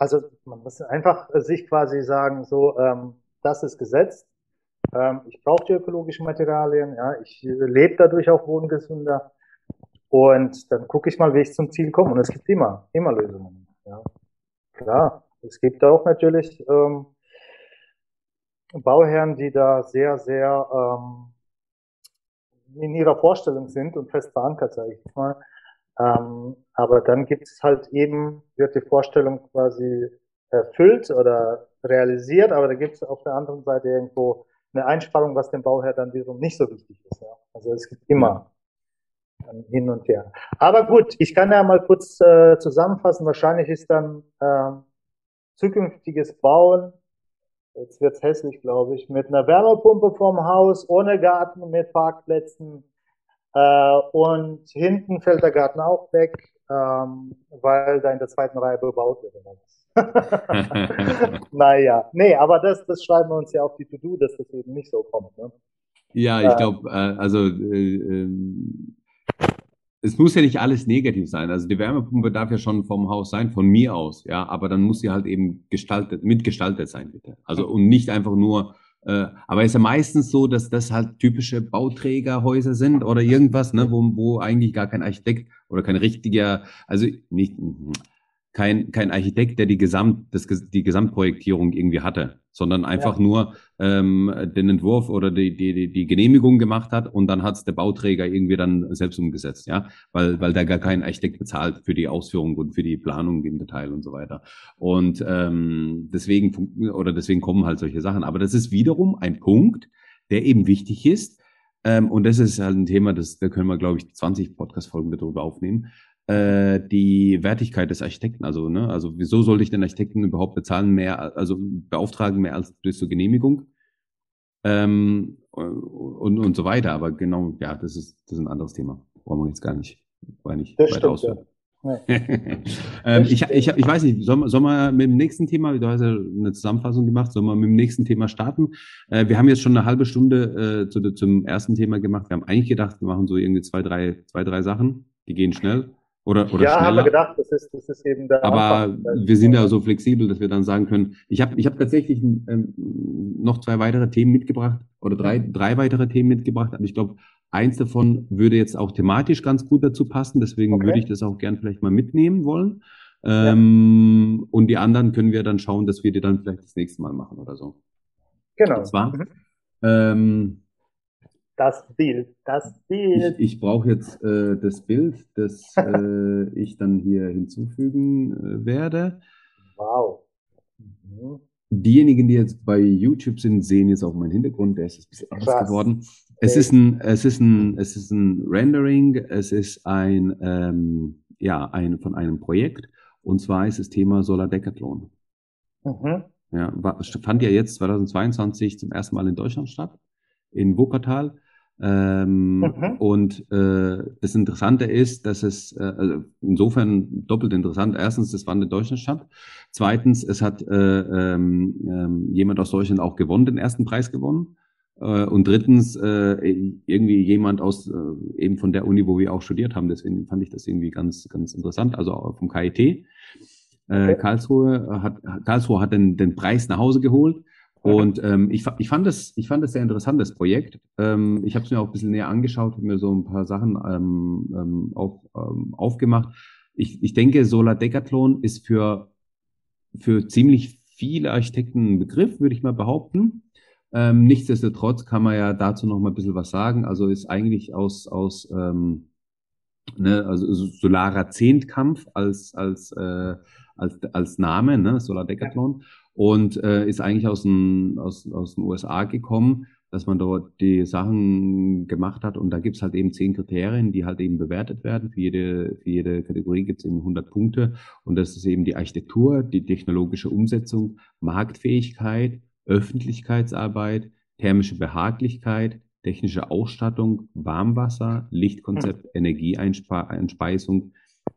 also man muss einfach sich quasi sagen, so, ähm, das ist gesetzt. Ähm, ich brauche die ökologischen Materialien, ja, ich lebe dadurch auch wohngesünder. Und dann gucke ich mal, wie ich zum Ziel komme. Und es gibt immer, immer Lösungen. Ja. Klar, es gibt auch natürlich ähm, Bauherren, die da sehr, sehr ähm, in ihrer Vorstellung sind und fest verankert, sage ich mal. Ähm, aber dann gibt es halt eben, wird die Vorstellung quasi erfüllt oder realisiert, aber da gibt es auf der anderen Seite irgendwo eine Einsparung, was dem Bauherr dann wiederum nicht so wichtig ist. Ja. Also es gibt immer hin und her. Aber gut, ich kann ja mal kurz äh, zusammenfassen. Wahrscheinlich ist dann äh, zukünftiges Bauen, jetzt wird's hässlich, glaube ich, mit einer Wärmepumpe vorm Haus, ohne Garten, mit Parkplätzen, äh, und hinten fällt der Garten auch weg, ähm, weil da in der zweiten Reihe bebaut wird. naja, nee, aber das, das schreiben wir uns ja auf die To-Do, dass das eben nicht so kommt. Ne? Ja, ich glaube, äh, also äh, ähm, es muss ja nicht alles negativ sein. Also die Wärmepumpe darf ja schon vom Haus sein, von mir aus, ja, aber dann muss sie halt eben gestaltet, mitgestaltet sein, bitte. Also und nicht einfach nur äh, aber ist ja meistens so, dass das halt typische Bauträgerhäuser sind oder irgendwas, ne, wo, wo eigentlich gar kein Architekt oder kein richtiger, also nicht, kein, kein Architekt, der die, Gesamt, das, die Gesamtprojektierung irgendwie hatte, sondern einfach ja. nur ähm, den Entwurf oder die, die, die Genehmigung gemacht hat und dann hat es der Bauträger irgendwie dann selbst umgesetzt, ja, weil, weil der gar kein Architekt bezahlt für die Ausführung und für die Planung im Detail und so weiter. Und ähm, deswegen oder deswegen kommen halt solche Sachen. Aber das ist wiederum ein Punkt, der eben wichtig ist. Ähm, und das ist halt ein Thema, das, da können wir, glaube ich, 20 Podcast-Folgen darüber aufnehmen äh, die Wertigkeit des Architekten. Also, ne, also wieso sollte ich den Architekten überhaupt bezahlen, mehr, also beauftragen mehr als durch zur Genehmigung? Ähm, und, und so weiter. Aber genau, ja, das ist, das ist ein anderes Thema. Brauchen wir jetzt gar nicht, gar nicht das weiter ausführen. Ja. ähm, ich, ich, ich weiß nicht, sollen soll wir mit dem nächsten Thema, du hast ja eine Zusammenfassung gemacht, sollen wir mit dem nächsten Thema starten? Äh, wir haben jetzt schon eine halbe Stunde äh, zu, zum ersten Thema gemacht. Wir haben eigentlich gedacht, wir machen so irgendwie zwei, drei, zwei, drei Sachen, die gehen schnell. Oder, oder ja, schneller. haben wir gedacht, das ist, das ist eben der Aber Anfang. wir sind ja so flexibel, dass wir dann sagen können, ich habe ich hab tatsächlich ähm, noch zwei weitere Themen mitgebracht oder drei, drei weitere Themen mitgebracht, aber ich glaube, eins davon würde jetzt auch thematisch ganz gut dazu passen, deswegen okay. würde ich das auch gern vielleicht mal mitnehmen wollen. Ähm, ja. Und die anderen können wir dann schauen, dass wir die dann vielleicht das nächste Mal machen oder so. Genau. Und zwar, mhm. ähm, das Bild, das Bild. Ich, ich brauche jetzt äh, das Bild, das äh, ich dann hier hinzufügen äh, werde. Wow. Mhm. Diejenigen, die jetzt bei YouTube sind, sehen jetzt auch meinen Hintergrund, der ist ein bisschen anders geworden. Es ist ein, es ist ein, es ist ein Rendering, es ist ein, ähm, ja, ein von einem Projekt. Und zwar ist das Thema Solar Decathlon. Mhm. Ja, war, fand ja jetzt 2022 zum ersten Mal in Deutschland statt, in Wuppertal. Ähm, mhm. Und äh, das Interessante ist, dass es äh, also insofern doppelt interessant. Erstens, das fand in Deutschland statt. Zweitens, es hat äh, ähm, äh, jemand aus Deutschland auch gewonnen, den ersten Preis gewonnen. Äh, und drittens, äh, irgendwie jemand aus äh, eben von der Uni, wo wir auch studiert haben. Deswegen fand ich das irgendwie ganz, ganz interessant. Also vom KIT. Okay. Karlsruhe hat Karlsruhe hat den, den Preis nach Hause geholt und ähm, ich, ich, fand das, ich fand das sehr interessant, das Projekt. Ähm, ich habe es mir auch ein bisschen näher angeschaut, habe mir so ein paar Sachen ähm, ähm, auch ähm, aufgemacht. Ich, ich denke, Solar Decathlon ist für, für ziemlich viele Architekten ein Begriff, würde ich mal behaupten. Ähm, nichtsdestotrotz kann man ja dazu noch mal ein bisschen was sagen. Also ist eigentlich aus, aus ähm, ne, also Solarer Zehntkampf als, als, äh, als, als Name, ne, Solar Decathlon. Ja und äh, ist eigentlich aus den, aus, aus den USA gekommen, dass man dort die Sachen gemacht hat und da gibt's halt eben zehn Kriterien, die halt eben bewertet werden. Für jede, für jede Kategorie gibt's eben 100 Punkte und das ist eben die Architektur, die technologische Umsetzung, Marktfähigkeit, Öffentlichkeitsarbeit, thermische Behaglichkeit, technische Ausstattung, Warmwasser, Lichtkonzept, Energieeinspeisung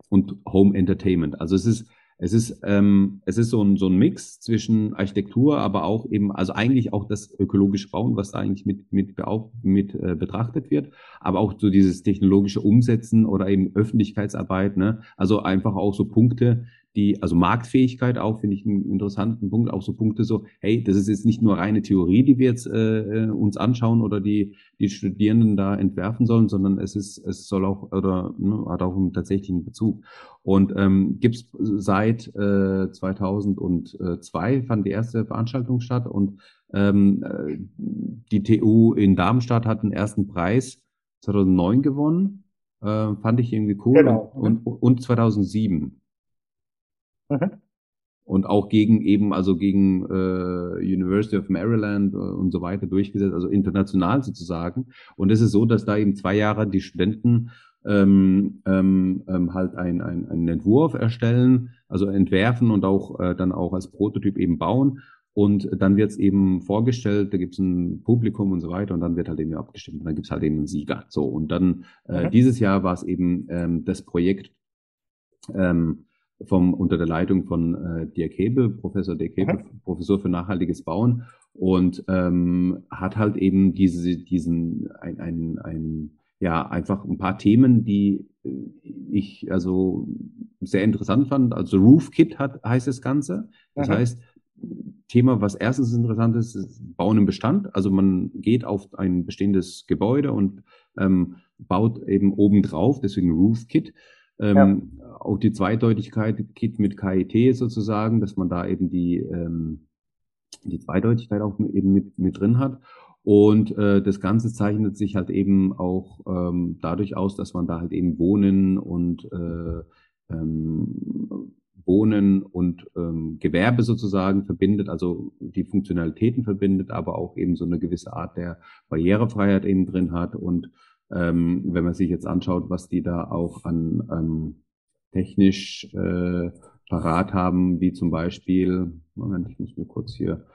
und Home Entertainment. Also es ist es ist, ähm, es ist so ein, so ein Mix zwischen Architektur, aber auch eben, also eigentlich auch das ökologische Bauen, was da eigentlich mit, mit, mit äh, betrachtet wird, aber auch so dieses technologische Umsetzen oder eben Öffentlichkeitsarbeit, ne? Also einfach auch so Punkte, die, also Marktfähigkeit auch, finde ich einen interessanten Punkt, auch so Punkte so, hey, das ist jetzt nicht nur reine Theorie, die wir jetzt äh, äh, uns anschauen oder die, die Studierenden da entwerfen sollen, sondern es ist, es soll auch, oder ne, hat auch einen tatsächlichen Bezug. Und ähm, gibt es seit äh, 2002 fand die erste Veranstaltung statt und ähm, äh, die TU in Darmstadt hat den ersten Preis 2009 gewonnen. Äh, fand ich irgendwie cool. Genau. Und, und, und 2007. Mhm. Und auch gegen eben, also gegen äh, University of Maryland äh, und so weiter durchgesetzt, also international sozusagen. Und es ist so, dass da eben zwei Jahre die Studenten ähm, ähm, ähm, halt ein, ein, einen Entwurf erstellen, also entwerfen und auch äh, dann auch als Prototyp eben bauen. Und dann wird es eben vorgestellt, da gibt es ein Publikum und so weiter und dann wird halt eben abgestimmt und dann gibt es halt eben einen Sieger. So, und dann äh, mhm. dieses Jahr war es eben ähm, das Projekt ähm, vom, unter der Leitung von äh, Dirk Hebel, Professor Dirk Hebel, mhm. Professor für nachhaltiges Bauen und ähm, hat halt eben diese, diesen, ein, ein, ein, ja, einfach ein paar Themen, die äh, ich also sehr interessant fand. Also Roof Kit hat, heißt das Ganze. Das mhm. heißt, Thema, was erstens interessant ist, ist Bauen im Bestand. Also man geht auf ein bestehendes Gebäude und ähm, baut eben obendrauf, deswegen Roof Kit. Ähm, ja. Auch die Zweideutigkeit geht mit KIT sozusagen, dass man da eben die, ähm, die Zweideutigkeit auch eben mit, mit drin hat. Und äh, das Ganze zeichnet sich halt eben auch ähm, dadurch aus, dass man da halt eben Wohnen und äh, ähm, Wohnen und ähm, Gewerbe sozusagen verbindet, also die Funktionalitäten verbindet, aber auch eben so eine gewisse Art der Barrierefreiheit eben drin hat und ähm, wenn man sich jetzt anschaut, was die da auch an ähm, technisch äh, parat haben, wie zum Beispiel, Moment, ich muss mir kurz hier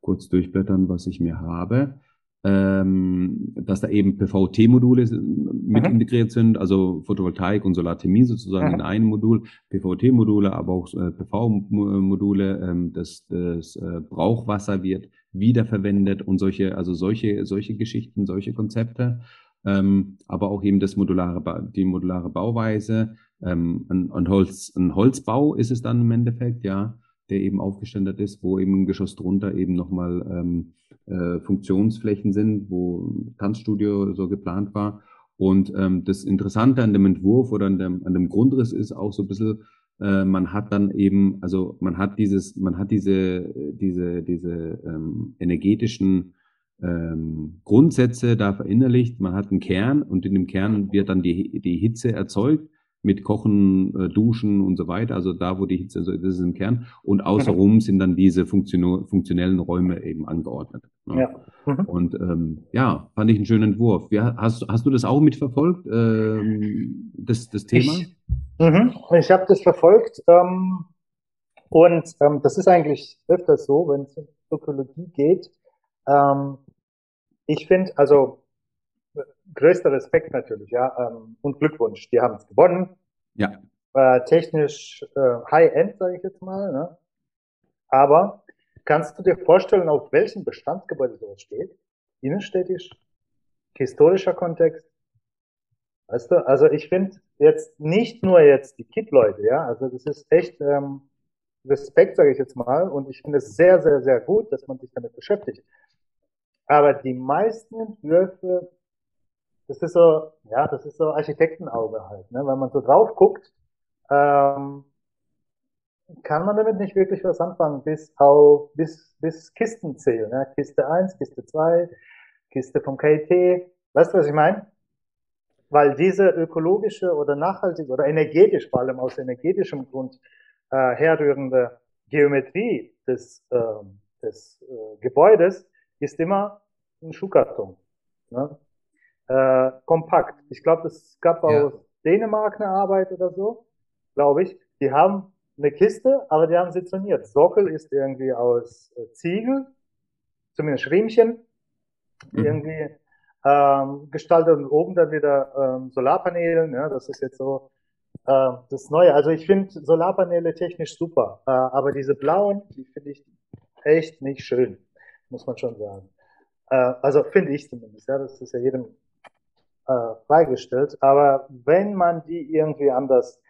kurz durchblättern, was ich mir habe, ähm, dass da eben PVT-Module mit mhm. integriert sind, also Photovoltaik und Solarthermie sozusagen mhm. in einem Modul, PVT-Module, aber auch äh, PV-Module, ähm, das, das äh, Brauchwasser wird wiederverwendet und solche, also solche, solche Geschichten, solche Konzepte ähm, aber auch eben das modulare, die modulare Bauweise. Ähm, ein, ein, Holz, ein Holzbau ist es dann im Endeffekt, ja, der eben aufgeständert ist, wo eben im Geschoss drunter eben nochmal ähm, äh, Funktionsflächen sind, wo Tanzstudio so geplant war. Und ähm, das Interessante an dem Entwurf oder an dem, an dem Grundriss ist auch so ein bisschen, äh, man hat dann eben, also man hat dieses, man hat diese, diese, diese ähm, energetischen ähm, Grundsätze da verinnerlicht. Man hat einen Kern und in dem Kern wird dann die, die Hitze erzeugt mit Kochen, äh, Duschen und so weiter. Also da, wo die Hitze, also das ist im Kern. Und außenrum sind dann diese funktionellen Räume eben angeordnet. Ne? Ja. Mhm. Und ähm, ja, fand ich einen schönen Entwurf. Ja, hast, hast du das auch mitverfolgt, ähm, das, das Thema? Ich, mhm. ich habe das verfolgt. Ähm, und ähm, das ist eigentlich öfters so, wenn es um Ökologie geht. Ähm, ich finde, also größter Respekt natürlich, ja, ähm, und Glückwunsch, die haben es gewonnen. Ja. Äh, technisch äh, High-End, sage ich jetzt mal. Ne? Aber kannst du dir vorstellen, auf welchem Bestandsgebäude sowas steht? Innenstädtisch, historischer Kontext. Weißt du, also ich finde jetzt nicht nur jetzt die Kit-Leute, ja, also das ist echt ähm, Respekt, sage ich jetzt mal, und ich finde es sehr, sehr, sehr gut, dass man sich damit beschäftigt. Aber die meisten Entwürfe, das ist so, ja, das ist so Architektenauge halt, ne? Wenn man so drauf guckt, ähm, kann man damit nicht wirklich was anfangen, bis auf, bis, bis Kisten zählen, ne? Kiste 1, Kiste 2, Kiste vom KIT. Weißt du, was ich meine? Weil diese ökologische oder nachhaltige oder energetisch, vor allem aus energetischem Grund äh, herrührende Geometrie des, äh, des äh, Gebäudes ist immer ein Schuhkarton. Ne? Äh, kompakt. Ich glaube, es gab ja. aus Dänemark eine Arbeit oder so, glaube ich. Die haben eine Kiste, aber die haben sie zoniert. Sockel ist irgendwie aus äh, Ziegel, zumindest Schriemchen, mhm. irgendwie ähm, gestaltet und oben dann wieder ähm, Solarpanelen. Ja, das ist jetzt so äh, das Neue. Also ich finde Solarpaneele technisch super, äh, aber diese blauen, die finde ich echt nicht schön, muss man schon sagen. Äh, also finde ich zumindest, ja, das ist ja jedem äh, freigestellt. Aber wenn man die irgendwie anders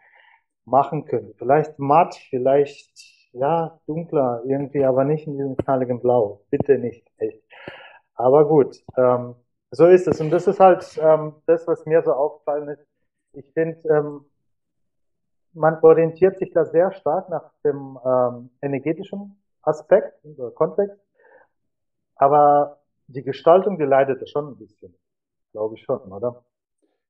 machen könnte, vielleicht matt, vielleicht ja dunkler, irgendwie, aber nicht in diesem knalligen Blau, bitte nicht, echt. Aber gut, ähm, so ist es. Und das ist halt ähm, das, was mir so aufgefallen ist. Ich finde, ähm, man orientiert sich da sehr stark nach dem ähm, energetischen Aspekt oder Kontext. Aber die Gestaltung, die leidet schon ein bisschen. Glaube ich schon, oder?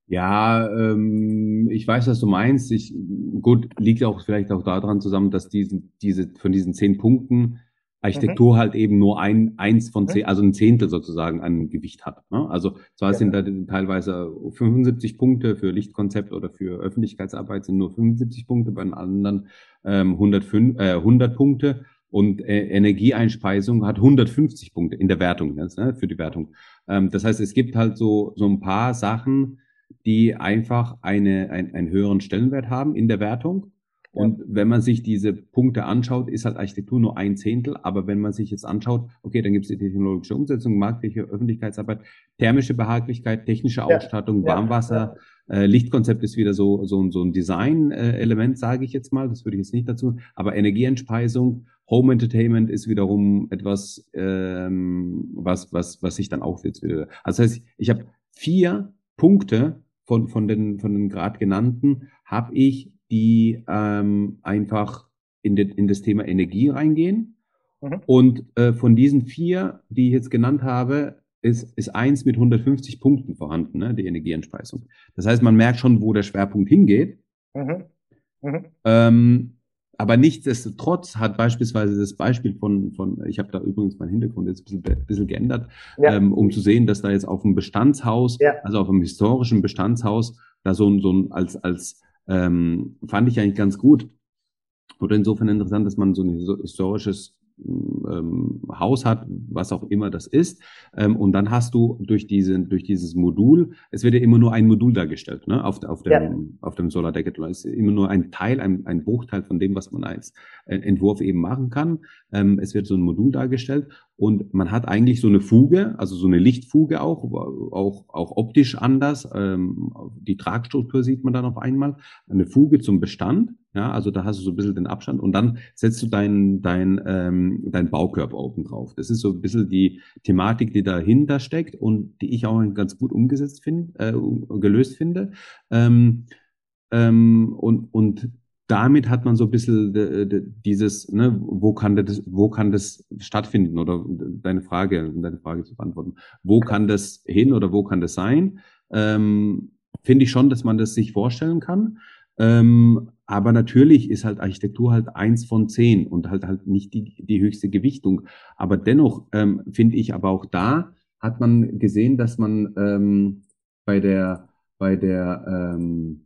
Ja, ähm, ich weiß, was du meinst. Ich, gut, liegt auch vielleicht auch daran zusammen, dass diesen, diese, von diesen zehn Punkten Architektur mhm. halt eben nur ein, eins von zehn, mhm. also ein Zehntel sozusagen an Gewicht hat. Ne? Also zwar ja. sind da teilweise 75 Punkte für Lichtkonzept oder für Öffentlichkeitsarbeit sind nur 75 Punkte, bei den anderen ähm, 105, äh, 100 Punkte und äh, Energieeinspeisung hat 150 Punkte in der Wertung, jetzt, ne, für die Wertung. Ähm, das heißt, es gibt halt so, so ein paar Sachen, die einfach eine, ein, einen höheren Stellenwert haben in der Wertung und wenn man sich diese Punkte anschaut, ist halt Architektur nur ein Zehntel. Aber wenn man sich jetzt anschaut, okay, dann gibt es die technologische Umsetzung, marktliche Öffentlichkeitsarbeit, thermische Behaglichkeit, technische Ausstattung, ja. Warmwasser, ja. Äh, Lichtkonzept ist wieder so, so, so ein Design-Element, sage ich jetzt mal. Das würde ich jetzt nicht dazu. Aber Energieenspeisung, Home Entertainment ist wiederum etwas, ähm, was, was, was sich dann auch jetzt wieder. Also das heißt, ich habe vier Punkte von, von den, von den gerade genannten, habe ich die ähm, einfach in, de, in das Thema Energie reingehen. Mhm. Und äh, von diesen vier, die ich jetzt genannt habe, ist, ist eins mit 150 Punkten vorhanden, ne, die Energieenspeisung. Das heißt, man merkt schon, wo der Schwerpunkt hingeht. Mhm. Mhm. Ähm, aber nichtsdestotrotz hat beispielsweise das Beispiel von, von ich habe da übrigens meinen Hintergrund jetzt ein bisschen, bisschen geändert, ja. ähm, um zu sehen, dass da jetzt auf dem Bestandshaus, ja. also auf einem historischen Bestandshaus, da so ein, so ein als, als ähm, fand ich eigentlich ganz gut. Oder insofern interessant, dass man so ein historisches ähm, Haus hat, was auch immer das ist. Ähm, und dann hast du durch, diese, durch dieses Modul, es wird ja immer nur ein Modul dargestellt, ne? auf, auf dem, ja. auf dem Solar Decathlon. Es ist immer nur ein Teil, ein, ein Bruchteil von dem, was man als äh, Entwurf eben machen kann. Ähm, es wird so ein Modul dargestellt und man hat eigentlich so eine Fuge, also so eine Lichtfuge auch, auch, auch optisch anders. Ähm, die Tragstruktur sieht man dann auf einmal. Eine Fuge zum Bestand ja, also da hast du so ein bisschen den Abstand und dann setzt du deinen dein, ähm, dein Baukörper oben drauf. Das ist so ein bisschen die Thematik, die dahinter steckt und die ich auch ganz gut umgesetzt finde, äh, gelöst finde. Ähm, ähm, und, und damit hat man so ein bisschen dieses, ne, wo kann das, wo kann das stattfinden oder deine Frage, deine Frage zu beantworten. Wo kann das hin oder wo kann das sein? Ähm, Finde ich schon, dass man das sich vorstellen kann. Ähm, aber natürlich ist halt Architektur halt eins von zehn und halt halt nicht die, die höchste Gewichtung. Aber dennoch ähm, finde ich, aber auch da hat man gesehen, dass man ähm, bei der, bei der, ähm,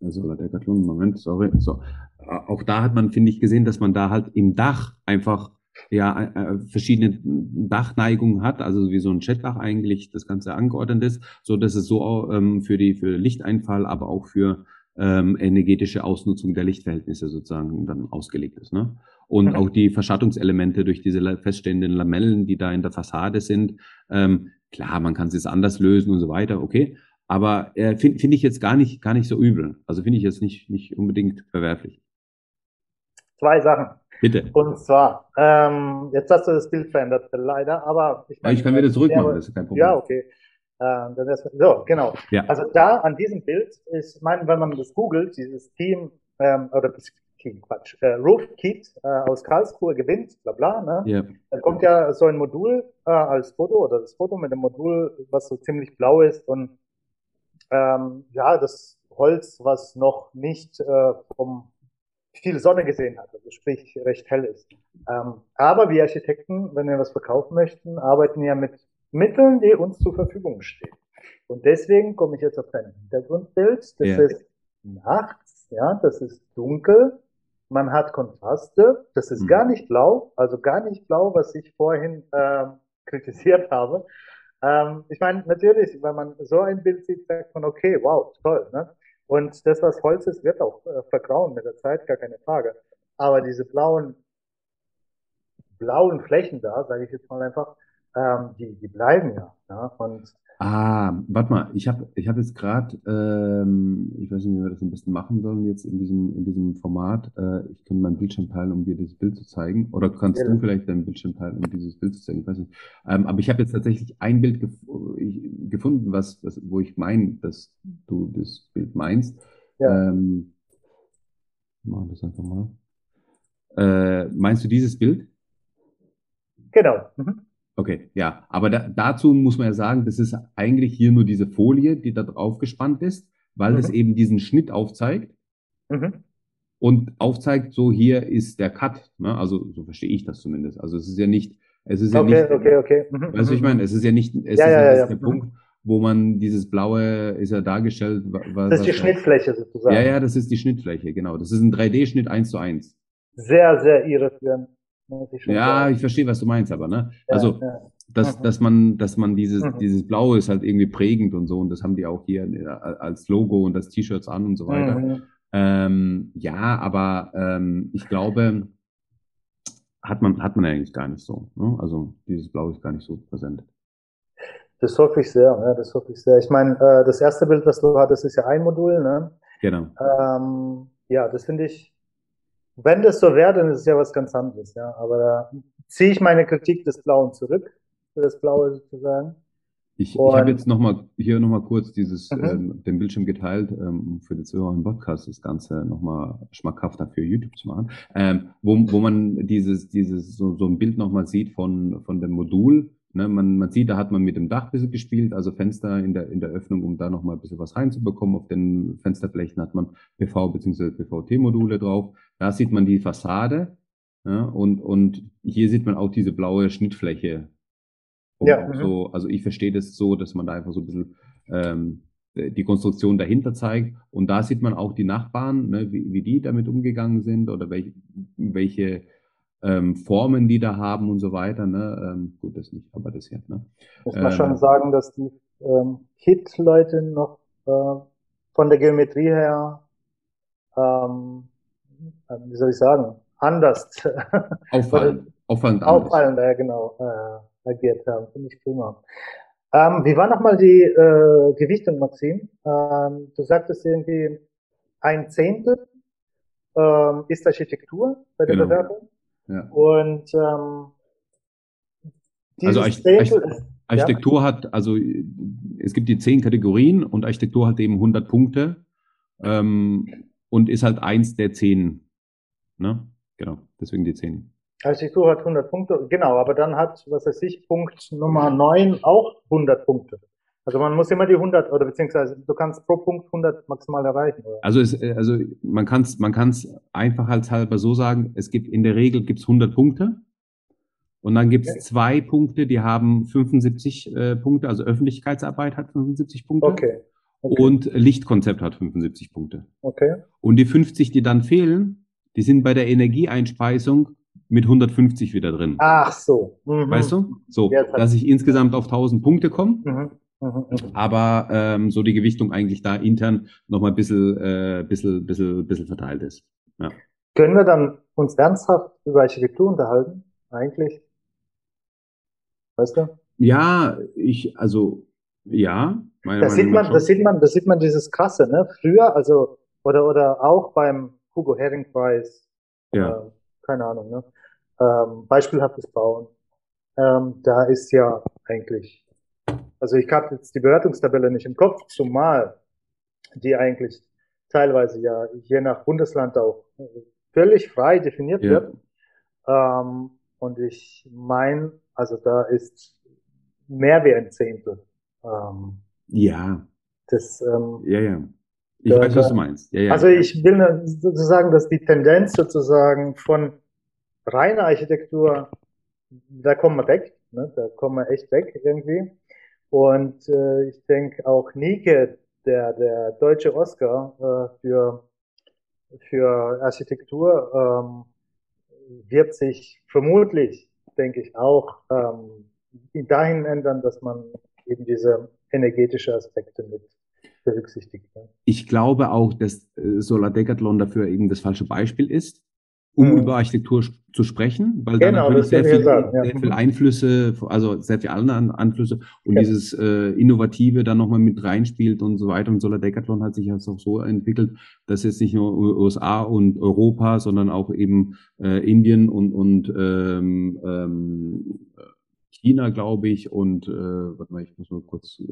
also der Gattung, Moment, sorry, so, auch da hat man, finde ich, gesehen, dass man da halt im Dach einfach ja äh, verschiedene Dachneigungen hat, also wie so ein Chatdach eigentlich das Ganze angeordnet ist, so dass es so ähm, für die für Lichteinfall, aber auch für ähm, energetische Ausnutzung der Lichtverhältnisse sozusagen dann ausgelegt ist. Ne? Und mhm. auch die Verschattungselemente durch diese feststehenden Lamellen, die da in der Fassade sind, ähm, klar, man kann es jetzt anders lösen und so weiter, okay. Aber äh, finde find ich jetzt gar nicht, gar nicht so übel. Also finde ich jetzt nicht, nicht unbedingt verwerflich. Zwei Sachen. Bitte. Und zwar, ähm, jetzt hast du das Bild verändert, leider, aber ich, mein, ich kann wieder zurück machen, das ist kein Problem. Ja, okay. Dann ist, so, genau. Ja. Also da an diesem Bild ist, mein, wenn man das googelt, dieses Team, ähm, oder das Team, Quatsch, äh, Rootkit äh, aus Karlsruhe gewinnt, bla bla, ne? Ja. Dann kommt ja so ein Modul äh, als Foto oder das Foto mit dem Modul, was so ziemlich blau ist und ähm, ja, das Holz, was noch nicht äh, vom viel Sonne gesehen hat, also sprich recht hell ist. Ähm, aber wir Architekten, wenn wir was verkaufen möchten, arbeiten ja mit Mitteln, die uns zur Verfügung stehen. Und deswegen komme ich jetzt auf dein Hintergrundbild. Das yeah. ist nachts, ja, das ist dunkel. Man hat Kontraste. Das ist mhm. gar nicht blau, also gar nicht blau, was ich vorhin ähm, kritisiert habe. Ähm, ich meine, natürlich, wenn man so ein Bild sieht, sagt man, okay, wow, toll. Ne? Und das, was Holz ist, wird auch äh, vergrauen mit der Zeit, gar keine Frage. Aber diese blauen, blauen Flächen da, sage ich jetzt mal einfach, ähm, die, die bleiben ja. ja? Und Ah, warte mal, ich habe ich hab jetzt gerade, ähm, ich weiß nicht, wie wir das am besten machen sollen jetzt in diesem, in diesem Format. Äh, ich kann meinen Bildschirm teilen, um dir das Bild zu zeigen. Oder kannst ja. du vielleicht deinen Bildschirm teilen, um dieses Bild zu zeigen? Ich weiß nicht. Ähm, aber ich habe jetzt tatsächlich ein Bild gef ich, gefunden, was, was, wo ich meine, dass du das Bild meinst. Ja. Ähm, machen das einfach mal. Äh, meinst du dieses Bild? Genau. Mhm. Okay, ja. Aber da, dazu muss man ja sagen, das ist eigentlich hier nur diese Folie, die da drauf gespannt ist, weil mhm. es eben diesen Schnitt aufzeigt. Mhm. Und aufzeigt, so hier ist der Cut. Ne? Also so verstehe ich das zumindest. Also es ist ja nicht, es ist okay, ja nicht. Okay, okay, mhm. Weißt du, ich mhm. meine, es ist ja nicht, es ja, ist ja, ja, ja der mhm. Punkt, wo man dieses blaue ist ja dargestellt. Was, das ist die Schnittfläche sozusagen. Ja, ja, das ist die Schnittfläche, genau. Das ist ein 3D-Schnitt eins zu eins. Sehr, sehr irreführend. Ja, sagen. ich verstehe, was du meinst, aber ne? Ja, also, ja. Dass, mhm. dass man, dass man dieses, mhm. dieses Blaue ist halt irgendwie prägend und so, und das haben die auch hier äh, als Logo und das T-Shirts an und so weiter. Mhm. Ähm, ja, aber ähm, ich glaube, hat man, hat man eigentlich gar nicht so. Ne? Also dieses Blau ist gar nicht so präsent. Das hoffe ich sehr, ja, das hoffe ich sehr. Ich meine, äh, das erste Bild, das du hattest, ist ja ein Modul, ne? Genau. Ähm, ja, das finde ich, wenn das so wäre, dann ist es ja was ganz anderes, ja. Aber da ziehe ich meine Kritik des Blauen zurück, für das Blaue sozusagen. Ich, ich habe jetzt noch mal hier nochmal kurz dieses mhm. ähm, den Bildschirm geteilt, ähm, um für den Zuhörer im Podcast das Ganze nochmal schmackhafter für YouTube zu machen, ähm, wo, wo man dieses dieses so, so ein Bild nochmal sieht von von dem Modul Ne, man, man sieht, da hat man mit dem Dach ein bisschen gespielt, also Fenster in der, in der Öffnung, um da nochmal ein bisschen was reinzubekommen. Auf den Fensterflächen hat man PV- bzw. PVT-Module drauf. Da sieht man die Fassade ja, und, und hier sieht man auch diese blaue Schnittfläche. ja. Mhm. So, also ich verstehe das so, dass man da einfach so ein bisschen ähm, die Konstruktion dahinter zeigt. Und da sieht man auch die Nachbarn, ne, wie, wie die damit umgegangen sind oder welche, welche ähm, Formen, die da haben und so weiter. Ne? Ähm, gut, das nicht, aber das hier. Ne? Muss man ähm, schon sagen, dass die ähm, Hit-Leute noch äh, von der Geometrie her, ähm, äh, wie soll ich sagen, anders auffallen, auffallend, auffallend ja, genau, äh, agiert haben. Finde ich prima. Ähm, wie war nochmal die äh, Gewichtung, Maxim? Ähm, du sagtest irgendwie ein Zehntel ähm, ist Architektur bei der genau. Bewertung. Ja. Und ähm, also Architektur, Architektur ja. hat, also es gibt die zehn Kategorien und Architektur hat eben 100 Punkte ähm, und ist halt eins der zehn. Ne? Genau, deswegen die zehn. Architektur hat 100 Punkte, genau, aber dann hat, was weiß ich, Punkt Nummer 9 auch 100 Punkte. Also man muss immer die 100 oder beziehungsweise du kannst pro Punkt 100 maximal erreichen. Oder? Also es, also man kann es man kann's einfach als halber so sagen, es gibt in der Regel gibt's 100 Punkte und dann gibt's okay. zwei Punkte, die haben 75 äh, Punkte, also Öffentlichkeitsarbeit hat 75 Punkte. Okay. okay. Und Lichtkonzept hat 75 Punkte. Okay. Und die 50, die dann fehlen, die sind bei der Energieeinspeisung mit 150 wieder drin. Ach so. Mhm. Weißt du? So, dass ich insgesamt auf 1000 Punkte komme. Mhm. Mhm, mhm. Aber ähm, so die Gewichtung eigentlich da intern nochmal ein bisschen, äh, bisschen, bisschen, bisschen verteilt ist. Ja. Können wir dann uns ernsthaft über Architektur unterhalten? Eigentlich? Weißt du? Ja, ich, also, ja. Meine da sieht man, da sieht man, da sieht man dieses krasse, ne? Früher, also, oder, oder auch beim Hugo Herring Preis. Ja. Äh, keine Ahnung, ne? Ähm, beispielhaftes Bauen. Ähm, da ist ja eigentlich also ich habe jetzt die Bewertungstabelle nicht im Kopf, zumal die eigentlich teilweise ja je nach Bundesland auch völlig frei definiert ja. wird. Ähm, und ich meine, also da ist mehr wie ein Zehntel. Ähm, ja. Das, ähm, ja, ja. Ich da, weiß, was du meinst. Ja, ja. Also ich will sozusagen, dass die Tendenz sozusagen von reiner Architektur, da kommen wir weg, ne? da kommen wir echt weg irgendwie. Und äh, ich denke auch Nike, der, der deutsche Oscar äh, für, für Architektur, ähm, wird sich vermutlich, denke ich, auch ähm, dahin ändern, dass man eben diese energetische Aspekte mit berücksichtigt. Ich glaube auch, dass äh, Solar Decathlon dafür eben das falsche Beispiel ist um über Architektur zu sprechen, weil genau, da natürlich sehr, viel, sagen, ja. sehr viel Einflüsse, also sehr viele andere Einflüsse und ja. dieses äh, Innovative dann nochmal mit reinspielt und so weiter. Und Solar Decathlon hat sich jetzt auch so entwickelt, dass jetzt nicht nur USA und Europa, sondern auch eben äh, Indien und, und ähm, ähm, China, glaube ich, und äh, warte mal, ich muss mal kurz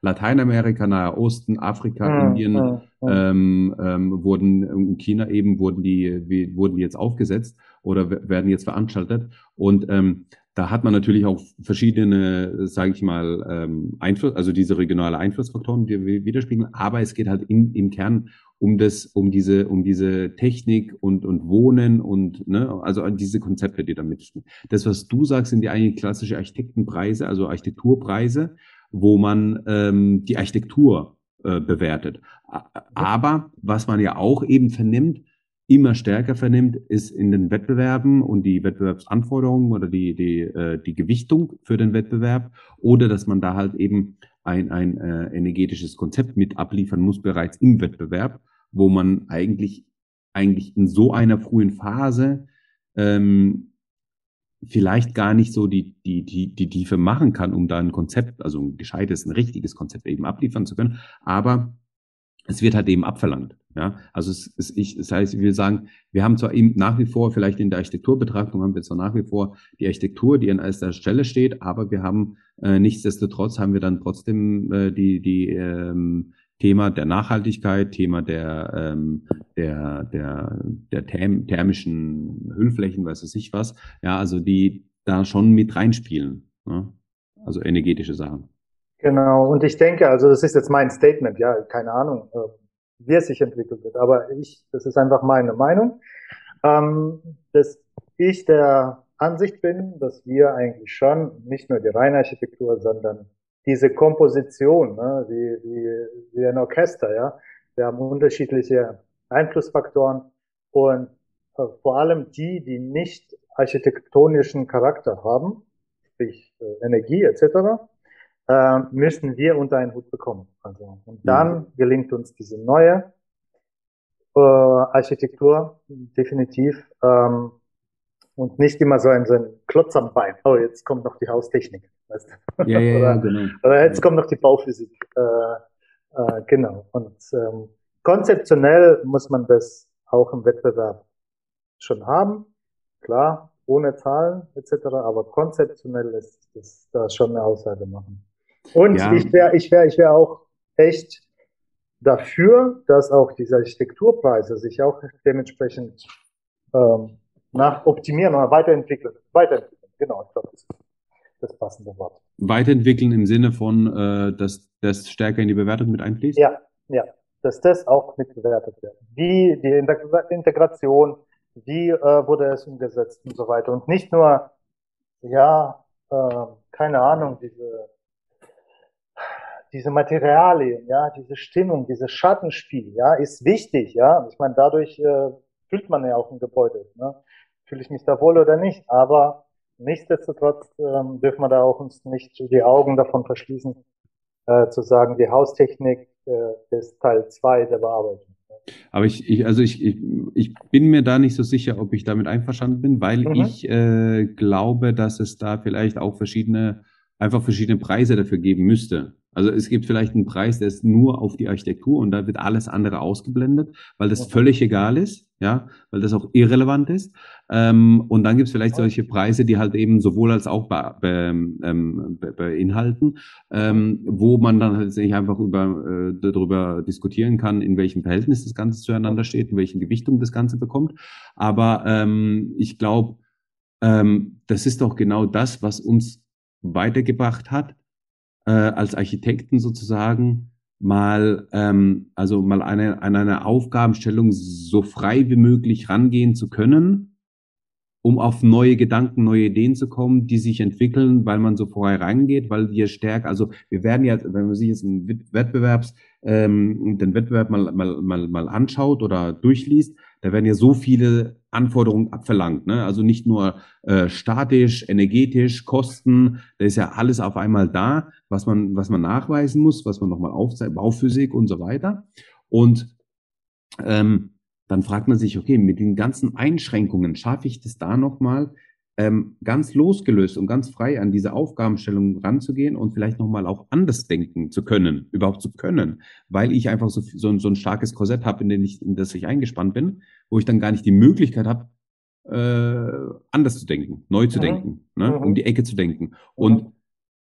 Lateinamerika, Nahe Osten, Afrika, ja, Indien ja, ja. Ähm, ähm, wurden in China eben wurden die wie, wurden die jetzt aufgesetzt oder werden jetzt veranstaltet und ähm, da hat man natürlich auch verschiedene, sage ich mal, ähm, Einfluss, also diese regionale Einflussfaktoren, die wir widerspiegeln. Aber es geht halt in, im Kern um das, um diese, um diese Technik und und Wohnen und ne, also diese Konzepte, die da mitspielen. Das, was du sagst, sind die eigentlich klassische Architektenpreise, also Architekturpreise, wo man ähm, die Architektur äh, bewertet. Aber was man ja auch eben vernimmt, immer stärker vernimmt, ist in den Wettbewerben und die Wettbewerbsanforderungen oder die, die, äh, die Gewichtung für den Wettbewerb oder dass man da halt eben ein, ein äh, energetisches Konzept mit abliefern muss bereits im Wettbewerb, wo man eigentlich, eigentlich in so einer frühen Phase ähm, vielleicht gar nicht so die, die, die, die Tiefe machen kann, um da ein Konzept, also ein gescheites, ein richtiges Konzept eben abliefern zu können. Aber es wird halt eben abverlangt. Ja, also es, es, ich, das heißt, ich will sagen, wir haben zwar eben nach wie vor, vielleicht in der Architekturbetrachtung haben wir zwar nach wie vor die Architektur, die an erster Stelle steht, aber wir haben äh, nichtsdestotrotz haben wir dann trotzdem äh, die, die ähm, Thema der Nachhaltigkeit, Thema der, ähm, der, der, der therm thermischen Hüllflächen, weiß ich nicht was, ja, also die da schon mit reinspielen. Ja? Also energetische Sachen. Genau, und ich denke, also das ist jetzt mein Statement, ja, keine Ahnung, äh, wie es sich entwickelt wird, aber ich, das ist einfach meine Meinung, ähm, dass ich der Ansicht bin, dass wir eigentlich schon nicht nur die reine Architektur, sondern diese Komposition, ne, wie, wie, wie ein Orchester, ja, wir haben unterschiedliche Einflussfaktoren und äh, vor allem die, die nicht architektonischen Charakter haben, sprich äh, Energie etc., äh, müssen wir unter einen Hut bekommen. Also, und dann mhm. gelingt uns diese neue äh, Architektur definitiv ähm, und nicht immer so ein, so ein Klotz am Bein. Oh, jetzt kommt noch die Haustechnik. Weißt du? Ja, ja, oder, ja, genau. Oder jetzt kommt noch die Bauphysik. Äh, äh, genau. Und ähm, konzeptionell muss man das auch im Wettbewerb schon haben. Klar, ohne Zahlen etc. Aber konzeptionell ist das da schon eine Aussage machen. Und ja. ich wäre ich wär, ich wär auch echt dafür, dass auch diese Architekturpreise sich auch dementsprechend ähm, nach optimieren oder weiterentwickeln. Weiterentwickeln, genau, ich glaube, das ist das passende Wort. Weiterentwickeln im Sinne von, äh, dass das stärker in die Bewertung mit einfließt? Ja, ja, dass das auch mit bewertet wird. Wie die Integration, wie äh, wurde es umgesetzt und so weiter. Und nicht nur, ja, äh, keine Ahnung, diese diese Materialien, ja, diese Stimmung, dieses Schattenspiel, ja, ist wichtig, ja. Ich meine, dadurch äh, fühlt man ja auch ein Gebäude. Ne? Fühle ich mich da wohl oder nicht? Aber nichtsdestotrotz ähm, dürfen wir da auch uns nicht die Augen davon verschließen, äh, zu sagen, die Haustechnik äh, ist Teil zwei der Bearbeitung. Aber ich, ich also ich, ich, ich bin mir da nicht so sicher, ob ich damit einverstanden bin, weil mhm. ich äh, glaube, dass es da vielleicht auch verschiedene, einfach verschiedene Preise dafür geben müsste. Also es gibt vielleicht einen Preis, der ist nur auf die Architektur und da wird alles andere ausgeblendet, weil das völlig egal ist, ja, weil das auch irrelevant ist. Ähm, und dann gibt es vielleicht solche Preise, die halt eben sowohl als auch be, be, ähm, be, beinhalten, ähm, wo man dann halt nicht einfach über, äh, darüber diskutieren kann, in welchem Verhältnis das Ganze zueinander steht, in welchen Gewichtung das Ganze bekommt. Aber ähm, ich glaube, ähm, das ist doch genau das, was uns weitergebracht hat äh, als Architekten sozusagen mal, ähm, also mal eine, an eine Aufgabenstellung so frei wie möglich rangehen zu können, um auf neue Gedanken, neue Ideen zu kommen, die sich entwickeln, weil man so vorher reingeht, weil wir stärker, also wir werden ja, wenn man sich jetzt einen Wettbewerbs, ähm, den Wettbewerb mal, mal, mal, mal anschaut oder durchliest, da werden ja so viele Anforderungen abverlangt. Ne? Also nicht nur äh, statisch, energetisch, Kosten, da ist ja alles auf einmal da, was man, was man nachweisen muss, was man nochmal aufzeigt, Bauphysik und so weiter. Und ähm, dann fragt man sich, okay, mit den ganzen Einschränkungen schaffe ich das da nochmal ähm, ganz losgelöst und ganz frei an diese Aufgabenstellung ranzugehen und vielleicht nochmal auch anders denken zu können, überhaupt zu können, weil ich einfach so, so, so ein starkes Korsett habe, in, den ich, in das ich eingespannt bin, wo ich dann gar nicht die Möglichkeit habe, äh, anders zu denken, neu zu mhm. denken, ne, mhm. um die Ecke zu denken. Und mhm.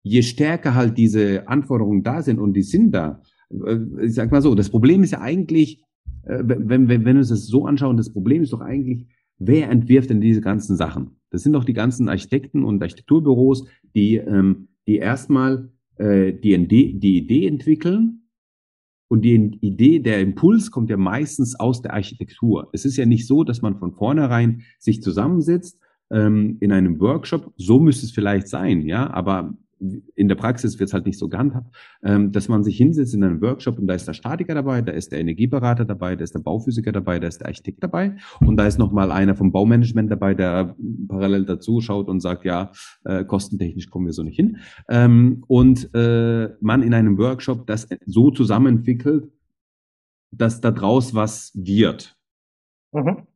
je stärker halt diese Anforderungen da sind und die sind da, äh, ich sag mal so, das Problem ist ja eigentlich, äh, wenn, wenn, wenn wir uns das so anschauen, das Problem ist doch eigentlich, wer entwirft denn diese ganzen Sachen? Das sind doch die ganzen Architekten und Architekturbüros, die, ähm, die erstmal äh, die, die Idee entwickeln. Und die Idee, der Impuls kommt ja meistens aus der Architektur. Es ist ja nicht so, dass man von vornherein sich zusammensetzt ähm, in einem Workshop. So müsste es vielleicht sein, ja, aber in der Praxis wird es halt nicht so gehandhabt, ähm, dass man sich hinsetzt in einem Workshop und da ist der Statiker dabei, da ist der Energieberater dabei, da ist der Bauphysiker dabei, da ist der Architekt dabei und da ist nochmal einer vom Baumanagement dabei, der parallel dazu schaut und sagt, ja, äh, kostentechnisch kommen wir so nicht hin. Ähm, und äh, man in einem Workshop das so zusammenentwickelt, dass da draus was wird. Mhm.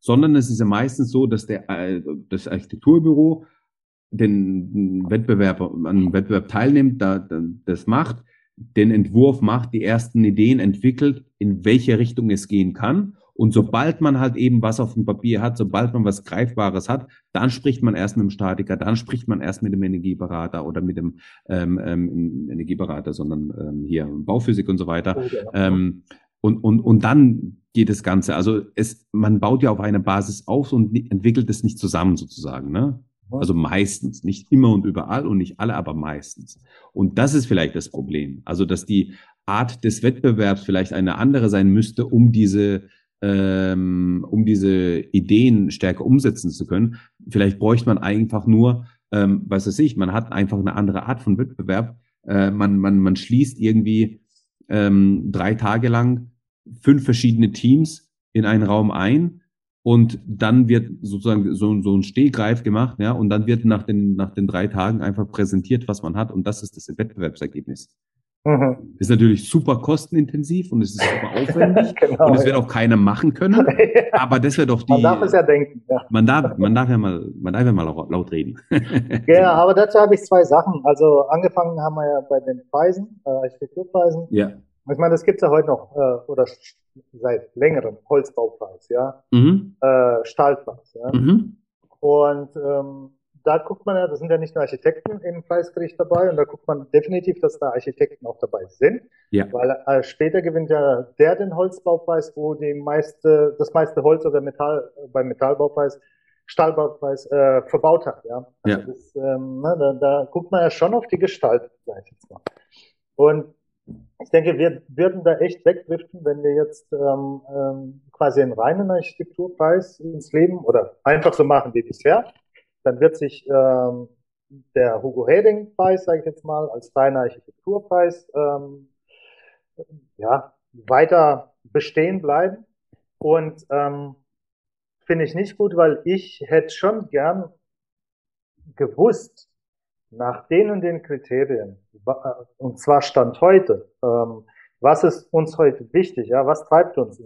Sondern es ist ja meistens so, dass der, äh, das Architekturbüro den Wettbewerb, an einem Wettbewerb teilnimmt, da, da, das macht, den Entwurf macht, die ersten Ideen entwickelt, in welche Richtung es gehen kann. Und sobald man halt eben was auf dem Papier hat, sobald man was Greifbares hat, dann spricht man erst mit dem Statiker, dann spricht man erst mit dem Energieberater oder mit dem ähm, ähm, Energieberater, sondern ähm, hier Bauphysik und so weiter. Oh, ähm, und, und, und dann geht das Ganze. Also es, man baut ja auf eine Basis auf und entwickelt es nicht zusammen sozusagen. Ne? Also meistens, nicht immer und überall und nicht alle, aber meistens. Und das ist vielleicht das Problem. Also, dass die Art des Wettbewerbs vielleicht eine andere sein müsste, um diese, ähm, um diese Ideen stärker umsetzen zu können. Vielleicht bräuchte man einfach nur, ähm, was weiß ich, man hat einfach eine andere Art von Wettbewerb. Äh, man, man, man schließt irgendwie ähm, drei Tage lang fünf verschiedene Teams in einen Raum ein und dann wird sozusagen so, so ein Stehgreif gemacht, ja, und dann wird nach den, nach den drei Tagen einfach präsentiert, was man hat, und das ist das Wettbewerbsergebnis. Mhm. Ist natürlich super kostenintensiv und es ist super aufwendig genau, und es wird auch keiner machen können. aber das wäre doch die. Man darf es ja denken. Ja. Man darf, man darf ja mal, man darf ja mal laut reden. ja, aber dazu habe ich zwei Sachen. Also angefangen haben wir ja bei den Preisen, äh, Architekturpreisen. Ja. Ich meine, das gibt es ja heute noch äh, oder seit längerem Holzbaupreis, ja, mhm. äh, Stahlpreis, ja. Mhm. Und ähm, da guckt man ja, da sind ja nicht nur Architekten im Preisgericht dabei und da guckt man definitiv, dass da Architekten auch dabei sind, ja. weil äh, später gewinnt ja der den Holzbaupreis, wo die meiste, das meiste Holz oder Metall beim Metallbaupreis Stahlbaupreis äh, verbaut hat, ja. Also ja. Das, ähm, ne, da, da guckt man ja schon auf die Gestalt, sag ich jetzt mal. Und ich denke, wir würden da echt wegdriften, wenn wir jetzt ähm, ähm, quasi einen reinen Architekturpreis ins Leben oder einfach so machen wie bisher. Dann wird sich ähm, der Hugo Heding Preis, sage ich jetzt mal, als reiner Architekturpreis ähm, ja, weiter bestehen bleiben. Und ähm, finde ich nicht gut, weil ich hätte schon gern gewusst, nach den und den Kriterien, und zwar Stand heute, ähm, was ist uns heute wichtig? Ja, was treibt uns?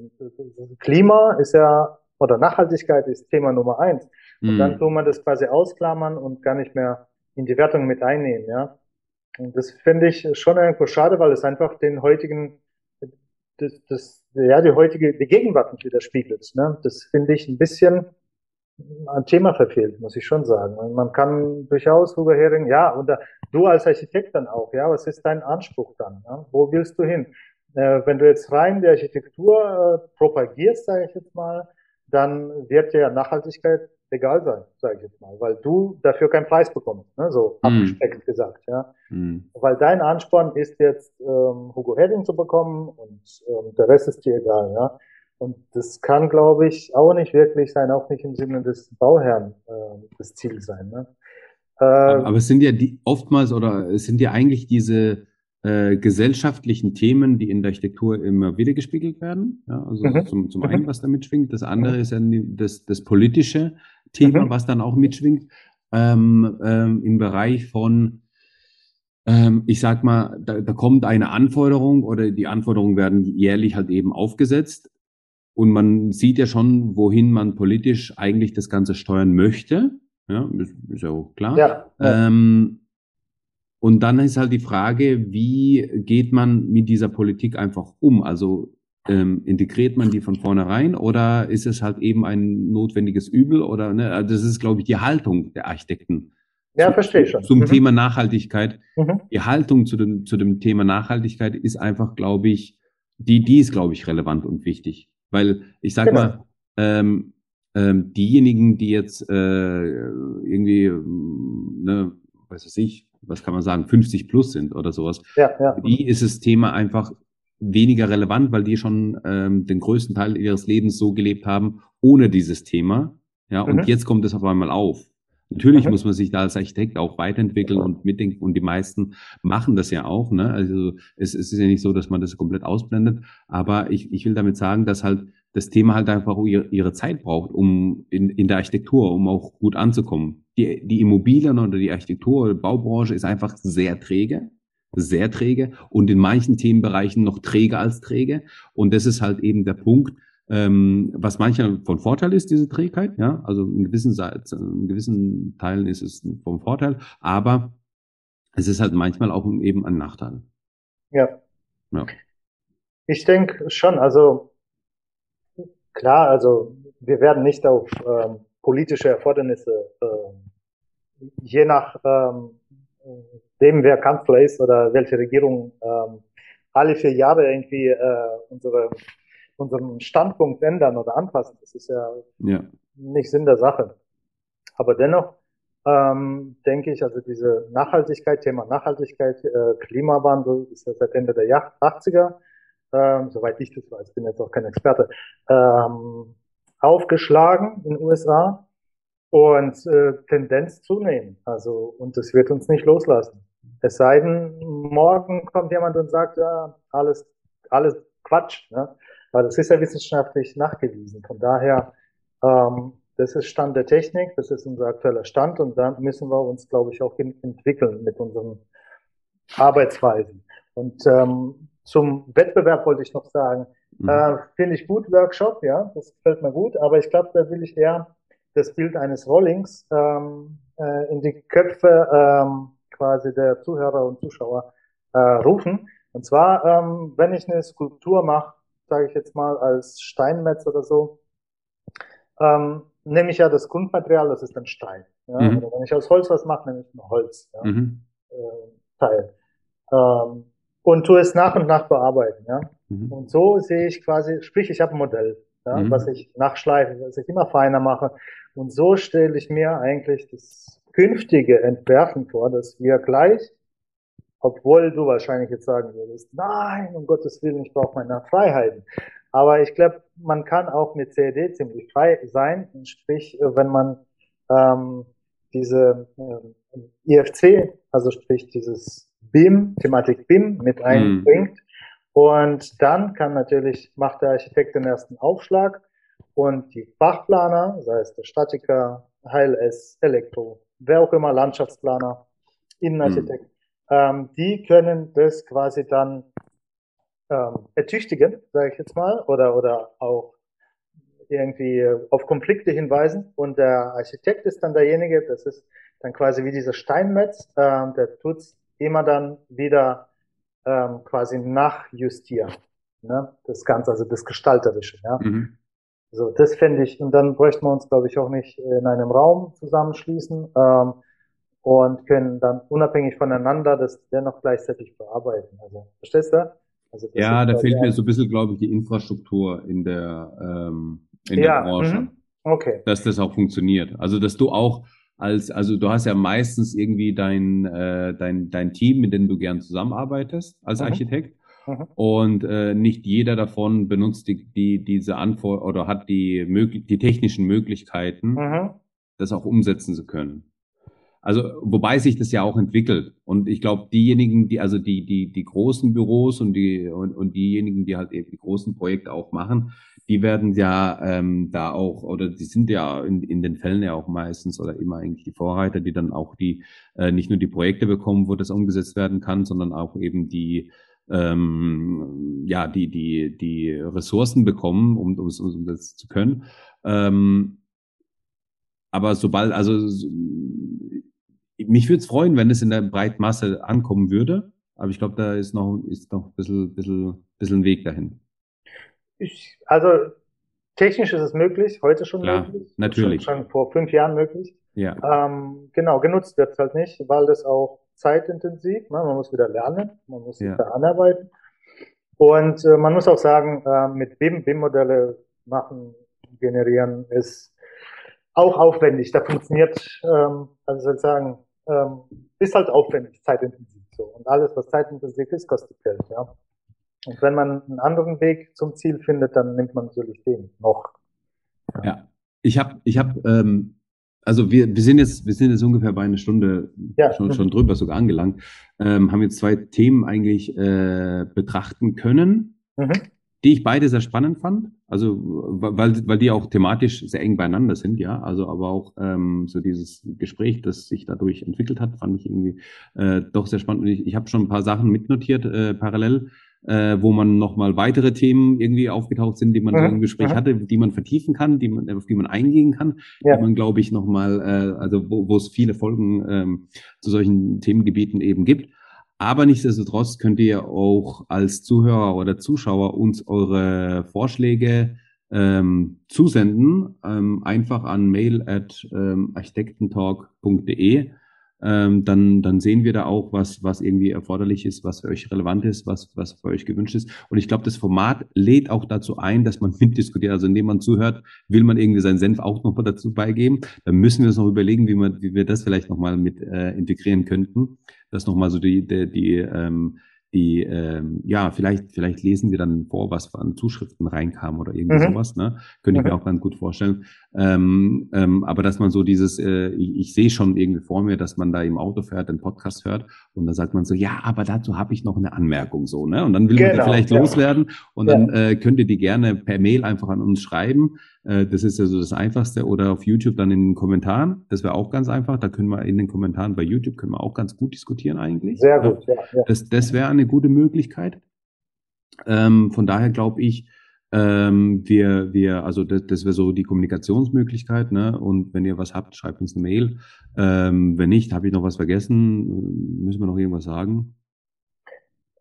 Klima ist ja, oder Nachhaltigkeit ist Thema Nummer eins. Und mhm. dann tun man das quasi ausklammern und gar nicht mehr in die Wertung mit einnehmen, ja. Und das finde ich schon irgendwo schade, weil es einfach den heutigen, das, das, ja, die heutige, die Gegenwart nicht widerspiegelt, ne. Das finde ich ein bisschen, ein Thema verfehlt, muss ich schon sagen. man kann durchaus Hugo Hering, ja, und du als Architekt dann auch, ja, was ist dein Anspruch dann? Ja? Wo willst du hin? Äh, wenn du jetzt rein die Architektur äh, propagierst, sage ich jetzt mal, dann wird dir Nachhaltigkeit egal sein, sage ich jetzt mal, weil du dafür keinen Preis bekommst, ne? so mm. abgespeckt gesagt, ja. Mm. Weil dein Ansporn ist jetzt ähm, Hugo Hering zu bekommen und ähm, der Rest ist dir egal, ja. Und das kann, glaube ich, auch nicht wirklich sein, auch nicht im Sinne des Bauherrn äh, das Ziel sein. Ne? Äh, aber, es sind ja die oftmals oder es sind ja eigentlich diese äh, gesellschaftlichen Themen, die in der Architektur immer wieder gespiegelt werden. Ja, also mhm. zum, zum einen, mhm. was da mitschwingt. Das andere mhm. ist ja das, das politische Thema, mhm. was dann auch mitschwingt. Ähm, ähm, Im Bereich von, ähm, ich sag mal, da, da kommt eine Anforderung oder die Anforderungen werden jährlich halt eben aufgesetzt. Und man sieht ja schon, wohin man politisch eigentlich das Ganze steuern möchte. Ja, ist, ist ja auch klar. Ja, ja. Ähm, und dann ist halt die Frage, wie geht man mit dieser Politik einfach um? Also ähm, integriert man die von vornherein oder ist es halt eben ein notwendiges Übel? Oder ne? Also das ist, glaube ich, die Haltung der Architekten. Ja, verstehe ich schon. Zum mhm. Thema Nachhaltigkeit. Mhm. Die Haltung zu dem, zu dem Thema Nachhaltigkeit ist einfach, glaube ich, die, die ist, glaube ich, relevant und wichtig. Weil ich sag genau. mal, ähm, ähm, diejenigen, die jetzt äh, irgendwie, ne, weiß was ich, was kann man sagen, 50 plus sind oder sowas, ja, ja. die ist das Thema einfach weniger relevant, weil die schon ähm, den größten Teil ihres Lebens so gelebt haben, ohne dieses Thema. Ja, und mhm. jetzt kommt es auf einmal auf. Natürlich mhm. muss man sich da als Architekt auch weiterentwickeln und mitdenken und die meisten machen das ja auch. Ne? Also es, es ist ja nicht so, dass man das komplett ausblendet, aber ich, ich will damit sagen, dass halt das Thema halt einfach ihre, ihre Zeit braucht, um in, in der Architektur, um auch gut anzukommen. Die, die Immobilien oder die Architektur oder Baubranche ist einfach sehr träge, sehr träge und in manchen Themenbereichen noch träger als träge. Und das ist halt eben der Punkt, ähm, was manchmal von Vorteil ist, diese Trägheit, ja, also in gewissen, in gewissen Teilen ist es vom Vorteil, aber es ist halt manchmal auch eben ein Nachteil. Ja. ja. Ich denke schon, also Klar, also wir werden nicht auf ähm, politische Erfordernisse, äh, je nach ähm, dem, wer Kanzler ist oder welche Regierung, ähm, alle vier Jahre irgendwie äh, unsere, unseren Standpunkt ändern oder anpassen. Das ist ja, ja. nicht Sinn der Sache. Aber dennoch ähm, denke ich, also diese Nachhaltigkeit, Thema Nachhaltigkeit, äh, Klimawandel ist ja seit Ende der 80er ähm, soweit ich das weiß, bin jetzt auch kein Experte, ähm, aufgeschlagen in den USA und äh, Tendenz zunehmen. Also, und das wird uns nicht loslassen. Es sei denn, morgen kommt jemand und sagt, ja, alles, alles Quatsch. Ne? Aber das ist ja wissenschaftlich nachgewiesen. Von daher, ähm, das ist Stand der Technik, das ist unser aktueller Stand und da müssen wir uns, glaube ich, auch entwickeln mit unseren Arbeitsweisen. Und ähm, zum Wettbewerb wollte ich noch sagen. Mhm. Äh, Finde ich gut, Workshop, ja, das gefällt mir gut, aber ich glaube, da will ich eher das Bild eines Rollings ähm, äh, in die Köpfe ähm, quasi der Zuhörer und Zuschauer äh, rufen. Und zwar, ähm, wenn ich eine Skulptur mache, sage ich jetzt mal als Steinmetz oder so, ähm, nehme ich ja das Grundmaterial, das ist dann Stein. Ja? Mhm. Oder wenn ich aus Holz was mache, nehme ich ein Holz. Ja? Mhm. Äh, Teil. Ähm, und tue es nach und nach bearbeiten. Ja? Mhm. Und so sehe ich quasi, sprich, ich habe ein Modell, ja, mhm. was ich nachschleife, was ich immer feiner mache. Und so stelle ich mir eigentlich das künftige Entwerfen vor, dass wir gleich, obwohl du wahrscheinlich jetzt sagen würdest, nein, um Gottes Willen, ich brauche meine Freiheiten. Aber ich glaube, man kann auch mit CAD ziemlich frei sein, sprich, wenn man ähm, diese äh, IFC, also sprich dieses BIM, Thematik BIM mit einbringt. Mhm. Und dann kann natürlich, macht der Architekt den ersten Aufschlag und die Fachplaner, sei es der Statiker, HLS, Elektro, wer auch immer, Landschaftsplaner, Innenarchitekt, mhm. Ähm, die können das quasi dann ähm, ertüchtigen, sage ich jetzt mal, oder, oder auch irgendwie auf Konflikte hinweisen. Und der Architekt ist dann derjenige, das ist dann quasi wie dieser Steinmetz, ähm, der tut's immer dann wieder ähm, quasi nachjustieren. Ne? Das Ganze, also das Gestalterische. Ja? Mhm. So, das fände ich, und dann bräuchten wir uns, glaube ich, auch nicht in einem Raum zusammenschließen ähm, und können dann unabhängig voneinander das dennoch gleichzeitig bearbeiten. Also, verstehst du? Also, ja, da fehlt mir so ein bisschen, glaube ich, die Infrastruktur in der, ähm, in ja, der Branche. Mhm. Okay. Dass das auch funktioniert. Also, dass du auch als, also du hast ja meistens irgendwie dein, äh, dein, dein Team, mit dem du gern zusammenarbeitest als mhm. Architekt. Mhm. Und äh, nicht jeder davon benutzt die, die diese Antwort oder hat die, möglich die technischen Möglichkeiten, mhm. das auch umsetzen zu können. Also, wobei sich das ja auch entwickelt. Und ich glaube, diejenigen, die, also die, die, die großen Büros und die, und, und diejenigen, die halt eben die großen Projekte auch machen, die werden ja ähm, da auch, oder die sind ja in, in den Fällen ja auch meistens oder immer eigentlich die Vorreiter, die dann auch die, äh, nicht nur die Projekte bekommen, wo das umgesetzt werden kann, sondern auch eben die, ähm, ja, die, die, die Ressourcen bekommen, um, um, um das zu können. Ähm, aber sobald, also mich würde es freuen, wenn es in der breiten Masse ankommen würde. Aber ich glaube, da ist noch, ist noch ein bisschen, bisschen, bisschen ein Weg dahin. Ich, also technisch ist es möglich, heute schon Klar, möglich. Natürlich. Schon, schon vor fünf Jahren möglich. Ja. Ähm, genau, genutzt wird es halt nicht, weil das auch zeitintensiv, ne? man muss wieder lernen, man muss Ja. da anarbeiten. Und äh, man muss auch sagen, äh, mit BIM, BIM-Modelle machen, generieren ist auch aufwendig. Da funktioniert, ähm, also soll ich sagen, ähm, ist halt aufwendig, zeitintensiv so. Und alles, was zeitintensiv ist, kostet Geld, ja. Und wenn man einen anderen Weg zum Ziel findet, dann nimmt man natürlich den noch. Ja, ich habe, ich habe, ähm, also wir, wir sind jetzt, wir sind jetzt ungefähr bei einer Stunde Ja. schon, schon drüber sogar angelangt, ähm, haben jetzt zwei Themen eigentlich äh, betrachten können, Mhm. Die ich beide sehr spannend fand. Also weil, weil die auch thematisch sehr eng beieinander sind, ja. Also aber auch ähm, so dieses Gespräch, das sich dadurch entwickelt hat, fand ich irgendwie äh, doch sehr spannend. Und ich, ich habe schon ein paar Sachen mitnotiert äh, parallel, äh, wo man nochmal weitere Themen irgendwie aufgetaucht sind, die man so Mhm, im Gespräch mhm. hatte, die man vertiefen kann, die man, auf die man eingehen kann, Ja. die man, glaube ich, nochmal, äh, also wo, wo es viele Folgen ähm, zu solchen Themengebieten eben gibt. Aber nichtsdestotrotz könnt ihr auch als Zuhörer oder Zuschauer uns eure Vorschläge ähm, zusenden, ähm, einfach an mail at ähm, architektentalk.de. Ähm, dann, dann sehen wir da auch, was, was irgendwie erforderlich ist, was für euch relevant ist, was, was für euch gewünscht ist. Und ich glaube, das Format lädt auch dazu ein, dass man mitdiskutiert. Also indem man zuhört, will man irgendwie seinen Senf auch noch mal dazu beigeben. Dann müssen wir uns noch überlegen, wie, man, wie wir das vielleicht noch mal mit äh, integrieren könnten. Das noch mal so die, die, die ähm, die, ähm, ja, vielleicht, vielleicht lesen wir dann vor, was an Zuschriften reinkam oder irgendwie Mhm. sowas, ne? Könnte ich mir Mhm. auch ganz gut vorstellen. Ähm, ähm, aber dass man so dieses, äh, ich, ich sehe schon irgendwie vor mir, dass man da im Auto fährt, den Podcast hört und dann sagt man so, ja, aber dazu habe ich noch eine Anmerkung so, ne? Und dann will man die Genau, vielleicht ja. loswerden und Ja. dann äh, könnt ihr die gerne per Mail einfach an uns schreiben. Äh, das ist ja so das Einfachste oder auf YouTube dann in den Kommentaren. Das wäre auch ganz einfach. Da können wir in den Kommentaren bei YouTube können wir auch ganz gut diskutieren eigentlich. Sehr gut, ja. ja. Das, das wäre eine gute Möglichkeit. Ähm, von daher glaube ich, ähm, wir, wir, also das, das wäre so die Kommunikationsmöglichkeit, ne? Und wenn ihr was habt, schreibt uns eine Mail. Ähm, wenn nicht, habe ich noch was vergessen? Müssen wir noch irgendwas sagen?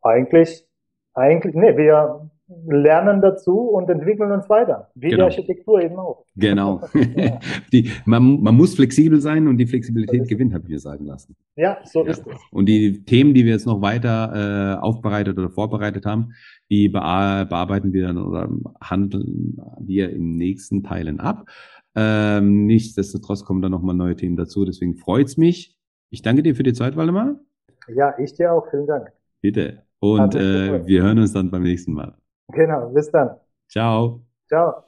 Eigentlich, eigentlich, nee, wir lernen dazu und entwickeln uns weiter. Wie Genau. die Architektur eben auch. Genau. Ja. die, man, man muss flexibel sein und die Flexibilität es. gewinnt, habe ich mir sagen lassen. Ja, so Ja. ist es. Und die Themen, die wir jetzt noch weiter äh, aufbereitet oder vorbereitet haben, die bea bearbeiten wir dann oder handeln wir im nächsten Teilen ab. Ähm, nichtsdestotrotz kommen da nochmal neue Themen dazu, deswegen freut's mich. Ich danke dir für die Zeit, Waldemar. Ja, ich dir auch. Vielen Dank. Bitte. Und äh, wir hören uns dann beim nächsten Mal. Genau, bis dann. Ciao. Ciao.